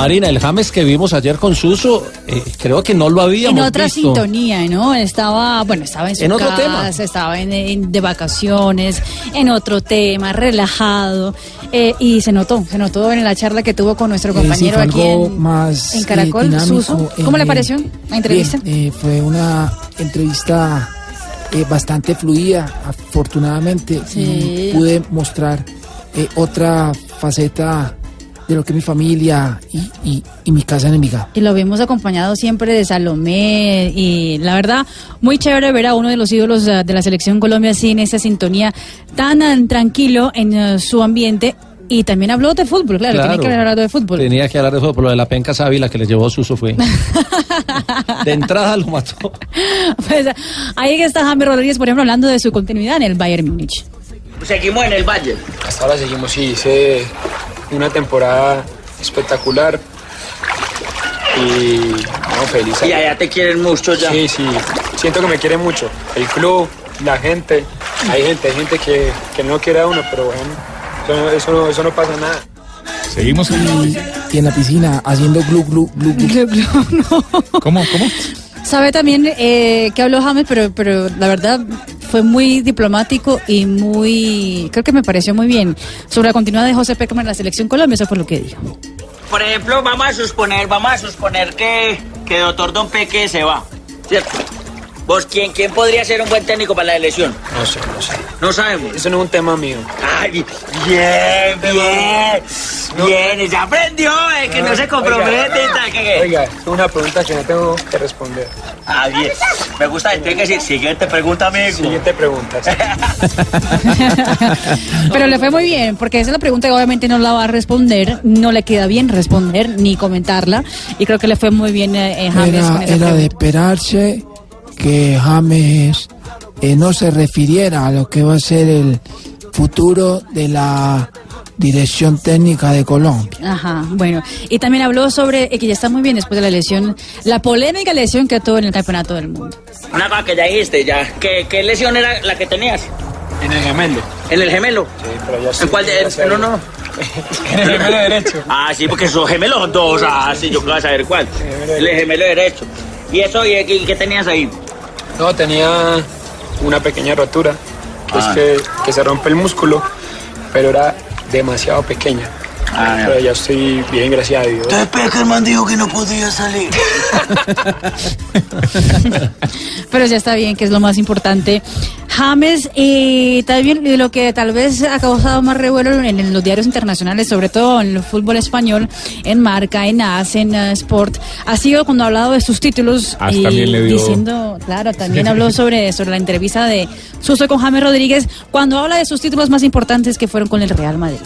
Marina, el James que vimos ayer con Suso, eh, creo que no lo habíamos En otra visto. sintonía, ¿no? Estaba, bueno, estaba en su En otro tema. estaba en, en- de vacaciones, en otro tema, relajado, eh, y se notó, se notó en la charla que tuvo con nuestro Eh, sí, compañero aquí algo en, más, en eh, Caracol, dinámico, Suso. ¿Cómo le pareció la entrevista? Bien, eh, fue una entrevista eh, bastante fluida, afortunadamente, Sí. pude mostrar eh, otra faceta de lo que es mi familia y, y- y mi casa enemiga. Y lo vimos acompañado siempre de Salomé y la verdad, muy chévere ver a uno de los ídolos eh, de la selección Colombia así en esa sintonía tan tranquilo en eh, su ambiente y también habló de fútbol, claro, tenía que hablado de fútbol. Tenía que hablar de fútbol, lo de la penca sábila que le llevó Suso fue. de entrada lo mató. Pues, ahí está James Rodríguez, por ejemplo, hablando de su continuidad en el Bayern Múnich. Seguimos en el Valle. Hasta ahora seguimos, sí, hice una temporada espectacular y no, feliz. Y allá te quieren mucho ya. Sí, sí, siento que me quieren mucho. El club, la gente, hay gente, hay gente que, que no quiere a uno, pero bueno, eso no, eso no, eso no pasa nada. Seguimos Y, y en la piscina haciendo glu glu glu glu. ¿Cómo? ¿Cómo? Sabe también eh, que habló James, pero, pero la verdad fue muy diplomático y muy, creo que me pareció muy bien. Sobre la continuidad de José Peckerman en la selección Colombia, eso fue lo que dijo. Por ejemplo, vamos a suponer, vamos a suponer que, que doctor Don Peque se va, ¿cierto? ¿Vos quién, quién podría ser un buen técnico para la elección? No sé, no sé. No sabemos. Eso no es un tema mío. Ay, bien, bien, bien, ya aprendió, eh, que no se compromete y tal, que- que- Oiga, es una pregunta que no tengo que responder. Ah, bien. Me gusta, tiene que decir, siguiente pregunta, amigo. Siguiente pregunta. Pero le fue muy bien, porque esa es la pregunta que obviamente no la va a responder, no le queda bien responder ni comentarla, y creo que le fue muy bien eh, eh, James con Era, esa era de esperarse que James eh, no se refiriera a lo que va a ser el futuro de la dirección técnica de Colombia. Ajá, bueno. Y también habló sobre, eh, que ya está muy bien después de la lesión, la polémica lesión que tuvo en el Campeonato del Mundo. Una cosa que ya dijiste, ya. ¿Qué, qué lesión era la que tenías? En el gemelo. ¿En el gemelo? Sí, pero ya ¿En cuál de a No, no. En el gemelo derecho. Ah, sí, porque esos gemelos son dos. Ah, sí, yo quiero saber cuál. El gemelo derecho. ¿Y eso, y, y qué tenías ahí? No, tenía una pequeña rotura, que Ah. es que, que se rompe el músculo, pero era demasiado pequeña. Ah, pero ya estoy bien, gracias a Dios. Entonces Peckerman dijo que no podía salir. Pero ya está bien, que es lo más importante. James, y también lo que tal vez ha causado más revuelo en, los diarios internacionales, sobre todo en el fútbol español, en Marca, en AS, en eh, Sport, ha sido cuando ha hablado de sus títulos Ah, y también le dio- diciendo, claro, también habló sobre, sobre la entrevista de Suso con James Rodríguez, cuando habla de sus títulos más importantes que fueron con el Real Madrid.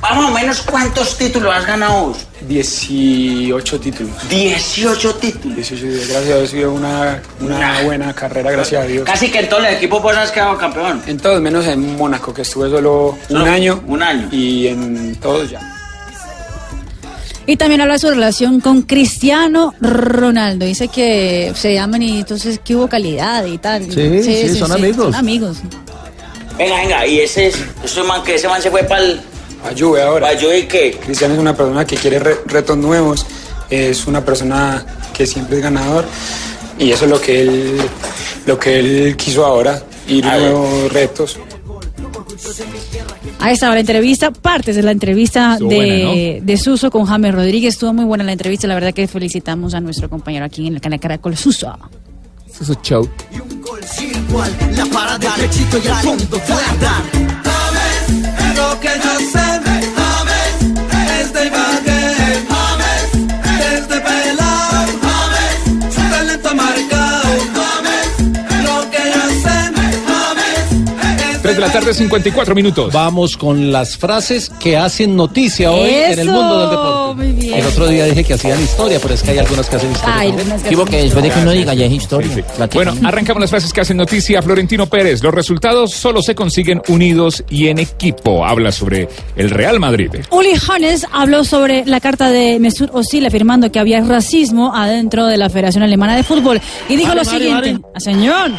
Más o menos, ¿cuántos títulos has ganado vos? 18 títulos. 18 títulos. 18 títulos. Gracias a Dios, ha sido una, una buena carrera, gracias a Dios. Casi que en todos los equipos vos has quedado campeón. En todos, menos en Mónaco, que estuve solo un año. un año. Y en todos ya. Y también habla de su relación con Cristiano Ronaldo. Dice que se llaman y entonces que hubo calidad y tal. Sí, sí, son amigos. Son amigos. Venga, venga, y ese, es- ese man que ese man se fue para el. A Juve ahora. ¿Para Juve qué? Cristiano es una persona que quiere re- retos nuevos, es una persona que siempre es ganador y eso es lo que él, lo que él quiso ahora, ir A ver. nuevos retos. Ahí estaba la entrevista, partes de la entrevista de, buena, de Suso con James Rodríguez. Estuvo muy buena la entrevista. La verdad que felicitamos a nuestro compañero aquí en el canal Caracol, Suso. Suso Show. La parada derechito y al fondo fue a dar. James, lo que yo sé. 3 de la tarde, 54 minutos. Vamos con las frases que hacen noticia hoy en el mundo del deporte. muy bien. El otro día dije que hacían historia, pero es que hay algunas que hacen historia. Ay, también. algunas que Digo hacen que después de que uno diga ya es historia. Bueno, arrancamos las frases que hacen noticia. Florentino Pérez, los resultados solo se consiguen unidos y en equipo. Habla sobre el Real Madrid. Uli Hannes habló sobre la carta de Mesut Özil afirmando que había racismo adentro de la Federación Alemana de Fútbol y dijo lo siguiente. "Ah, Señor,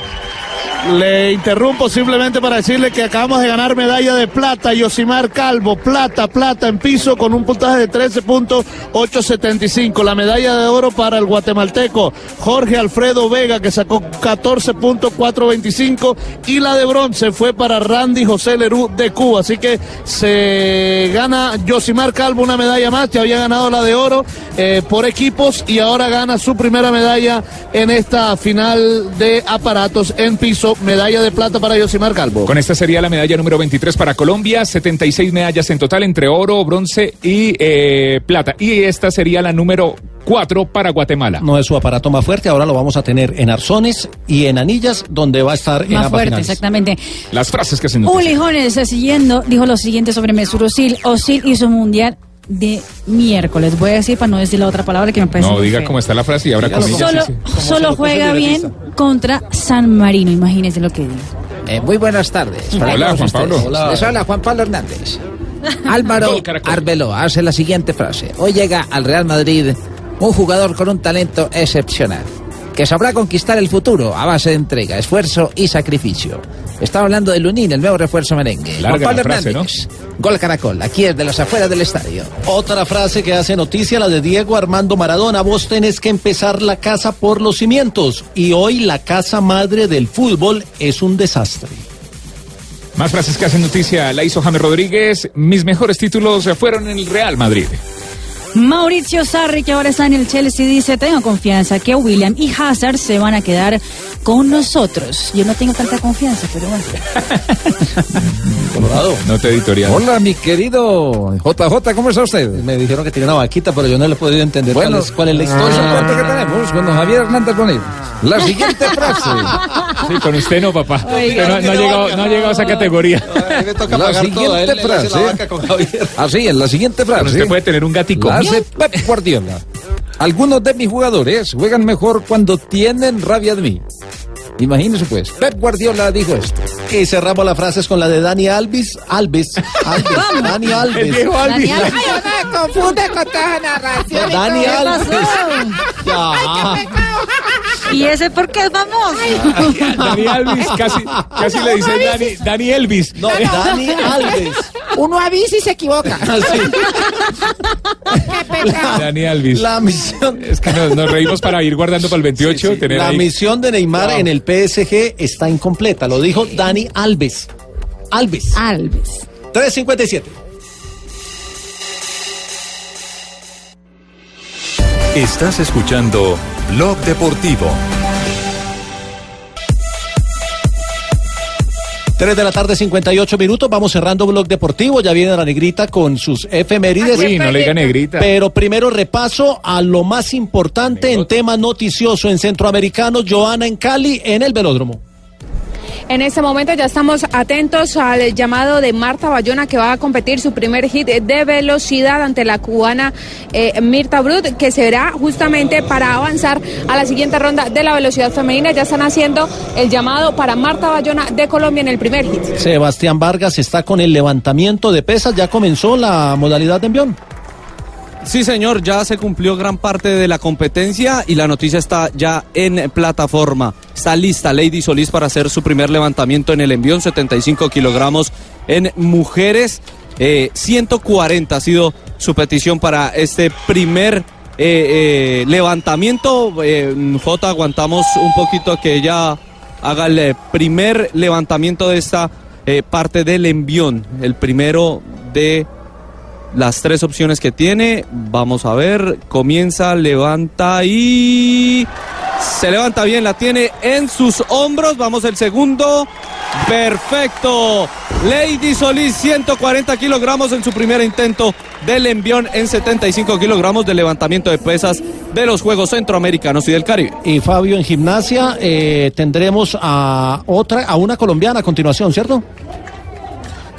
Le interrumpo simplemente para decirle que acabamos de ganar medalla de plata. Yosimar Calvo, plata, plata en piso con un puntaje de 13.875. La medalla de oro para el guatemalteco Jorge Alfredo Vega, que sacó 14.425. Y la de bronce fue para Randy José Lerú de Cuba. Así que se gana Yosimar Calvo una medalla más. Ya había ganado la de oro eh, por equipos y ahora gana su primera medalla en esta final de aparatos en piso. Medalla de plata para Yosimar Calvo. Con esta sería la medalla número 23 para Colombia, 76 medallas en total entre oro, bronce y eh, plata. Y esta sería la número 4 para Guatemala. No es su aparato más fuerte, ahora lo vamos a tener en arzones y en anillas, donde va a estar en más ambas fuerte, finales. exactamente. Las frases que Hannes, eh, siguiendo, dijo lo siguiente sobre Mesut Özil. Özil hizo mundial de miércoles. Voy a decir para no decir la otra palabra que me parece No, diga cómo está la frase y ahora con ella Solo, sí, sí. solo juega bien contra San Marino, imagínense lo que dijo. Eh, muy buenas tardes. para Hola, Juan. Pablo. Hola. Les habla Juan Pablo Hernández. Álvaro. Arbeloa hace la siguiente frase. Hoy llega al Real Madrid un jugador con un talento excepcional, que sabrá conquistar el futuro a base de entrega, esfuerzo y sacrificio. Estaba hablando de Lunín, el nuevo refuerzo merengue. Larga Juan Pablo la frase, Hernández. Gol Caracol, aquí es de las afueras del estadio. Otra frase que hace noticia, la de Diego Armando Maradona. Vos tenés que empezar la casa por los cimientos. Y hoy la casa madre del fútbol es un desastre. Más frases que hacen noticia la hizo James Rodríguez. Mis mejores títulos fueron en el Real Madrid. Mauricio Sarri, que ahora está en el Chelsea, dice, tengo confianza que William y Hazard se van a quedar con nosotros. Yo no tengo tanta confianza, pero bueno. Colorado. Nota editorial. Hola, mi querido JJ, ¿cómo está usted? Me dijeron que tenía una vaquita, pero yo no le he podido entender Bueno, cuál, es, cuál es la Es historia. cuento que tenemos con don Javier Hernández Bonet. La siguiente frase. Sí, con usted no, papá. Oiga, Usted no, no ha tiene llegado, no ha llegado a esa categoría. La siguiente frase. Así es, la siguiente frase. Bueno, usted puede tener un gatico. La hace Pep Guardiola. Algunos de mis jugadores juegan mejor cuando tienen rabia de mí. Imagínese pues, Pep Guardiola dijo esto. Y cerramos las frases con la de Dani Alves. Alves. Alves. Dani Alves. El viejo Alves. Dani Ay, Alves. me confunde con toda narración. Dani. Alves. Ya. ¿Y ese por qué es famoso? Dani Alves, casi, casi le dicen Dani, Dani Elvis. No, Dani Alves. Uno avisa y se equivoca. Dani Alves. La misión. Es que nos, nos reímos para ir guardando para el 28. tener La ahí- misión de Neymar Wow. en el PSG está incompleta. Lo dijo Dani Alves. Alves. Alves. 357. Estás escuchando Blog Deportivo. 3 de la tarde, 58 minutos. Vamos cerrando Blog Deportivo. Ya viene la negrita con sus efemérides. Uy, no le diga negrita. Pero primero repaso a lo más importante en tema noticioso en Centroamericano. Joana en Cali, en el velódromo. En este momento ya estamos atentos al llamado de Marta Bayona que va a competir su primer hit de velocidad ante la cubana eh, Mirta Brut, que será justamente para avanzar a la siguiente ronda de la velocidad femenina. Ya están haciendo el llamado para Marta Bayona de Colombia en el primer hit. Sebastián Vargas está con el levantamiento de pesas. Ya comenzó la modalidad de envión. Sí, señor, ya se cumplió gran parte de la competencia y la noticia está ya en plataforma. Está lista Lady Solís para hacer su primer levantamiento en el envión, 75 kilogramos en mujeres. Eh, 140 ha sido su petición para este primer eh, eh, levantamiento. Eh, J, aguantamos un poquito que ella haga el eh, primer levantamiento de esta eh, parte del envión, el primero de las tres opciones que tiene. Vamos a ver, comienza, levanta y se levanta bien, la tiene en sus hombros. Vamos el segundo. Perfecto. Lady Solís, 140 kilogramos en su primer intento del envión en 75 kilogramos de levantamiento de pesas de los Juegos Centroamericanos y del Caribe. Y Fabio en gimnasia eh, tendremos a otra, a una colombiana a continuación, ¿cierto?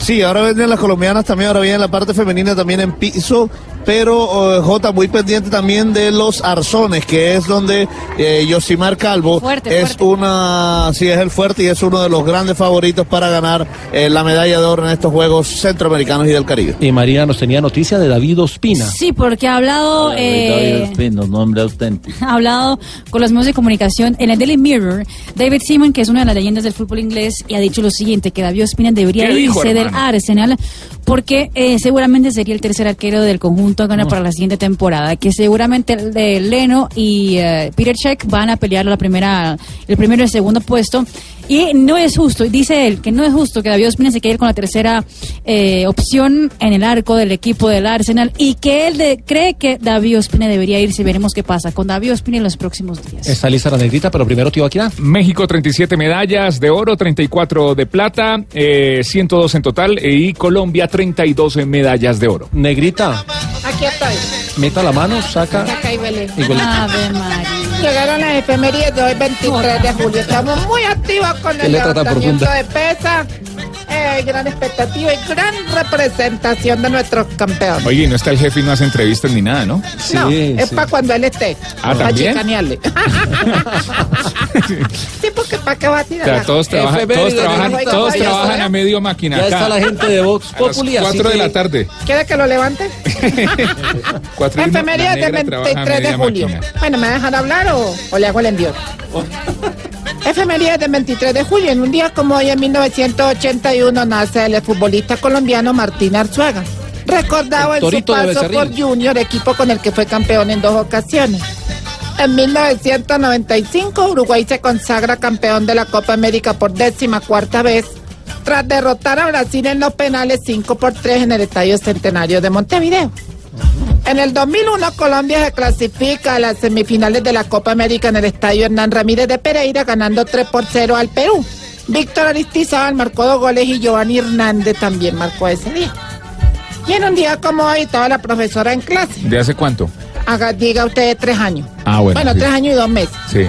Sí, ahora vienen las colombianas también, ahora viene la parte femenina también en piso, pero eh, Jota muy pendiente también de los arzones, que es donde eh, Yosimar Calvo Fuerte, es una, sí es el fuerte y es uno de los grandes favoritos para ganar eh, la medalla de oro en estos Juegos Centroamericanos y del Caribe. Y María nos tenía noticia de David Ospina. Sí, porque ha hablado, eh, nombre auténtico. ha hablado con los medios de comunicación en el Daily Mirror. David Simon, que es una de las leyendas del fútbol inglés, y ha dicho lo siguiente, que David Ospina debería ¿Qué dijo, irse del? Arsenal porque eh, seguramente sería el tercer arquero del conjunto a ganar para la siguiente temporada, que seguramente el de Leno y eh, Peter Cech van a pelear la primera, el primero y el segundo puesto. Y no es justo, dice él, que no es justo que David Ospina se quede con la tercera eh, opción en el arco del equipo del Arsenal y que él de- cree que David Ospina debería irse. Veremos qué pasa con David Ospina en los próximos días. Está lista la negrita, pero primero Tío Aquila. México 37 medallas de oro, 34 de plata, eh, 102 en total y Colombia 32 medallas de oro. Negrita, Aquí estoy. meta la mano, saca. Acá y. Igual- Ave María. Llegaron las efemérides de hoy, 23 de julio. Estamos muy activos con el levantamiento de pesa. Eh, gran expectativa y gran representación de nuestros campeones. Oye, no está el jefe y no hace entrevistas ni nada, ¿no? no, es para cuando él esté. Ah, para ¿también? chicanearle. sí, porque para qué va a O tirar. sea, todos, trabajan, todos trabajan, todos a medio máquina. Ya acá. está la gente de Vox A las Populi. así 4 de la tarde. ¿Quiere que lo levante? 4 Efemérides de 23 de julio. Bueno, ¿me dejan hablar o, o le hago el envío? Efemérides del 23 de julio. En un día como hoy, en 1981, nace el futbolista colombiano Martín Arzuaga. Recordado El en su paso por Junior, equipo con el que fue campeón en dos ocasiones. En 1995, Uruguay se consagra campeón de la Copa América por décima cuarta vez, tras derrotar a Brasil en los penales 5 por 3 en el Estadio Centenario de Montevideo. En el 2001 Colombia se clasifica a las semifinales de la Copa América en el estadio Hernán Ramírez de Pereira ganando 3 por 0 al Perú. Víctor Aristizábal marcó dos goles y Giovanni Hernández también marcó ese día. Y en un día como hoy estaba la profesora en clase. ¿De hace cuánto? Haga, diga usted tres años. Ah, bueno. Bueno, sí. tres años y dos meses. Sí.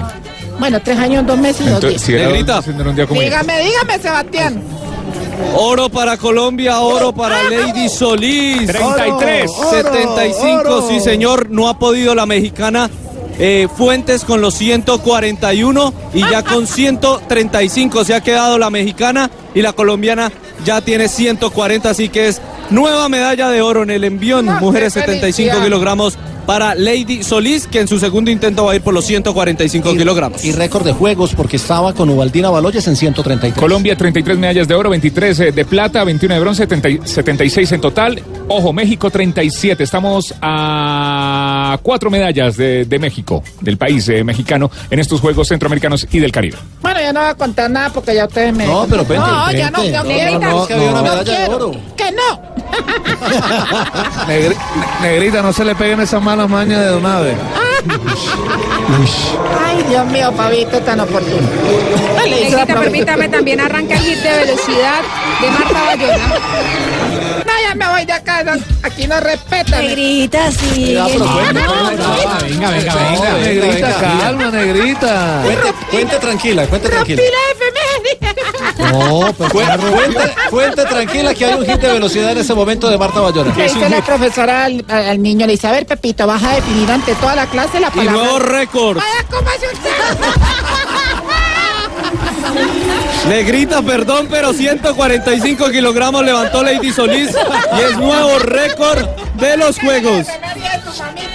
Bueno, tres años, dos meses y dos días. si era haciendo un día como hoy. Dígame, dígame, Sebastián. Oro para Colombia, oro para Lady Solís. 33. Oro, 75, oro. sí señor. No ha podido la mexicana eh, Fuentes con los 141 y ya con 135 se ha quedado la mexicana y la colombiana ya tiene 140, así que es nueva medalla de oro en el envión. Mujeres qué 75 felicidad. kilogramos para Lady Solís, que en su segundo intento va a ir por los 145 kilogramos. Y récord de juegos porque estaba con Ubaldina Baloyes en 133. Colombia 33 medallas de oro, 23 eh, de plata, 21 de bronce, 70 y- 76 en total. Ojo, México 37. Estamos a cuatro medallas de, de México, del país eh, mexicano, en estos Juegos Centroamericanos y del Caribe. Bueno, ya no voy a contar nada porque ya ustedes me. No, pero No, ya no, cuente. no, No, no, no, es que había una medalla de quiero. oro. Que no. Negri- negrita, no se le peguen esas malas mañas de Donave. Ay, Dios mío, Pavito, tan oportuno. Negrita, permítame también arranca el hit de velocidad de Marta Bayona. Ya me voy de acá. no, aquí no respetan. Negrita, sí. No. venga, venga, venga, Negrita, calma, negrita. Cuente, cuente tranquila, cuente tranquila. No, pero cuente, cuente tranquila que hay un hit de velocidad en ese momento de Marta Bayona. Le dice la profesora al, al niño, le dice, a ver, Pepito, vas a definir ante toda la clase la Y palabra. nuevo récord. Vaya, ¿cómo hace usted? Negrita, perdón, pero 145 kilogramos levantó Lady Solís y es nuevo récord de los Juegos.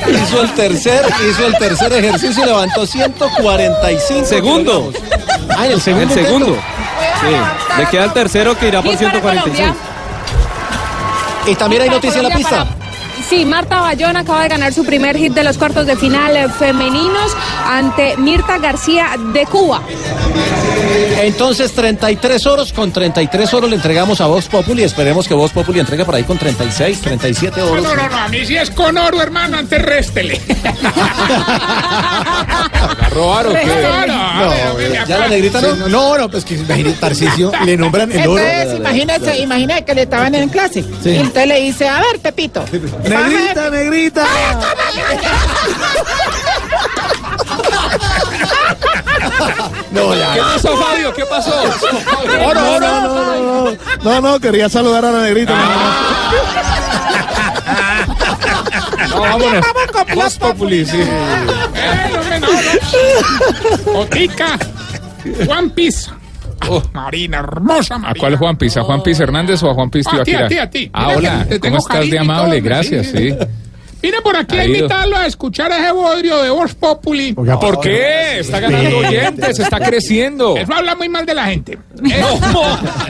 Hizo el tercer, hizo el tercer ejercicio y levantó 145 Segundo. kilogramos. Ah, el segundo. El segundo. Sí, le queda el tercero que irá por Hit para 146. Colombia. Y también hay noticia en la pista. Sí, Marta Bayona acaba de ganar su primer hit de los cuartos de final eh, femeninos ante Mirta García de Cuba. Entonces 33 oros, con 33 oros le entregamos a Voz Populi. Esperemos que Voz Populi entregue por ahí con 36, 37 oros. No, no, no, a mí sí es con oro, hermano, antes réstele. ¿La robaron o qué? No, no, ya la negrita no. No, no, pues que imagínate, Tarcicio, le nombran el oro. Entonces, imagínese, imagínese que le estaban en clase. Sí. Y entonces le dice, a ver, Pepito. Negrita, negrita. No, ya. ¿Qué pasó, Fabio? ¿Qué pasó? No, no, no, no, no, no, no, quería saludar a la negrita. No, vámonos. Vamos con Populi, sí. Eh, hombre, no, no. Otica, Juan Pisa. Oh. Marina, hermosa ¿A Marina. cuál Juan Pisa? ¿A Juan Pisa Hernández o a Juan Pisa A ti, a ti, a ti. Ah, Mira hola. te ¿Cómo tengo estás de amable? Gracias, sí. Vine por aquí a invitarlo a escuchar ese bodrio de Voz Populi. ¿Por qué? Está ganando oyentes, está creciendo. Eso habla muy mal de la gente.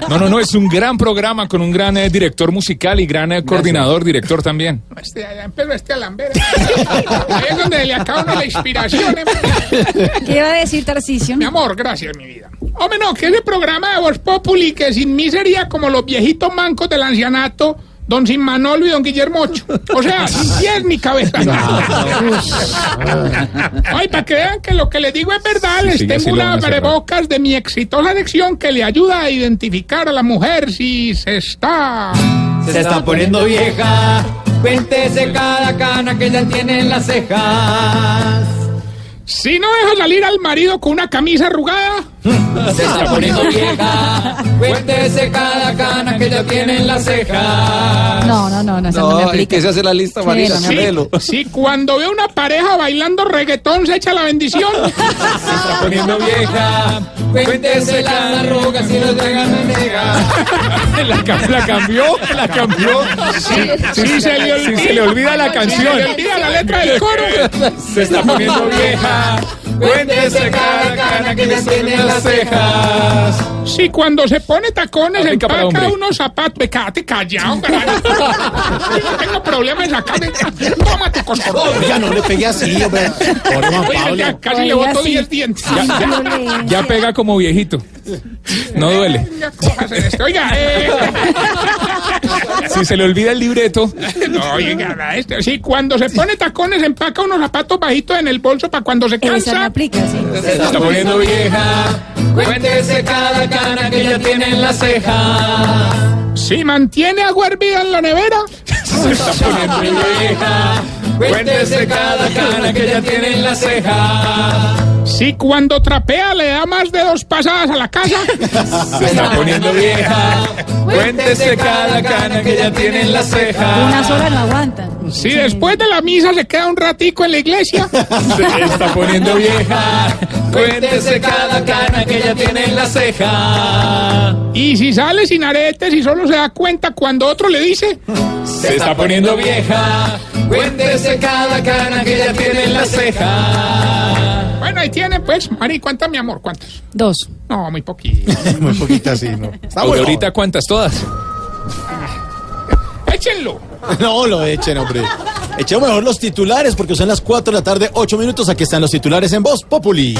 No, no, no, es un gran programa con un gran eh, director musical y gran eh, coordinador, director también. Este, ya empezó este alambero. Ahí es donde le acaba uno la inspiración. ¿eh? ¿Qué iba a decir Tarcicio? Mi amor, gracias, mi vida. Hombre, no, que ese programa de Voz Populi, que sin mí sería como los viejitos mancos del ancianato, don Sin Manolo y don Guillermo Ocho. O sea, sin pies ni cabeza. Ay, para que vean que lo que les digo es verdad, les así, tengo una cerrar. abrebocas de mi exitosa lección que le ayuda a identificar a la mujer si se está... Se está poniendo vieja. Cuéntese cada cana que ya tiene en las cejas. Si no deja salir al marido con una camisa arrugada... Se está poniendo vieja. Cuéntese cada cana que ya tiene en las cejas. No, no, no, no, esa no, me No, ¿y aplica. qué se hace la lista, Sí, Marina? no Sí, sí, cuando ve una pareja bailando reggaetón se echa la bendición. Se está poniendo vieja. Cuéntese las arrugas y los veganos negas. La, cam- la cambió, la cambió. Sí, sí, se le olvida. Sí, se le olvida la Se canción. le olvida la letra del coro. Se está poniendo vieja. Cuéntese cada cana que ya tiene en las cejas. Sí, cuando se pone tacones Aplica para empaca hombre. unos zapatos. Ve, Quédate callado, carajo. Yo no tengo problema en sacarme. Toma tu coscorrón. Ya no le pegué así, hombre. Pobre Juan Oye, Pablo. ya casi le Oiga, boto sí. 10 dientes. Ay, violencia. Ya pega como viejito. No duele. Ya. Oiga, eh. Si se le olvida el libreto. No, oiga, este, sí, cuando se pone tacones, empaca unos zapatos bajitos en el bolso para cuando se Esa cansa. la aplica, sí. Se está poniendo vieja. Cuéntese cada cana que ella tiene en la ceja. Si mantiene agua hervida en la nevera. Se está poniendo vieja. Cuéntese cada cana que ella tiene en la ceja. Si cuando trapea le da más de dos pasadas a la casa. Se está poniendo vieja. Cuéntese cada cana que ella tiene en la ceja. Unas horas no aguantan. Si después de la misa se queda un ratico en la iglesia. Se está poniendo vieja. Cuéntese cada cana que ella tiene en la ceja. Y si sale sin aretes y solo se da cuenta cuando otro le dice. Se está poniendo vieja. Cuéntese cada cana que ella tiene en la ceja. Bueno, ahí tiene, pues, Mari, ¿cuántas, mi amor? ¿Cuántas? Dos. No, muy poquito. Muy poquitas, sí, ¿no? Está ¿O de bueno. ahorita cuántas todas? Échenlo. No lo echen, hombre. Echemos mejor los titulares porque son las 4 de la tarde, 8 minutos. Aquí están los titulares en Voz Populi.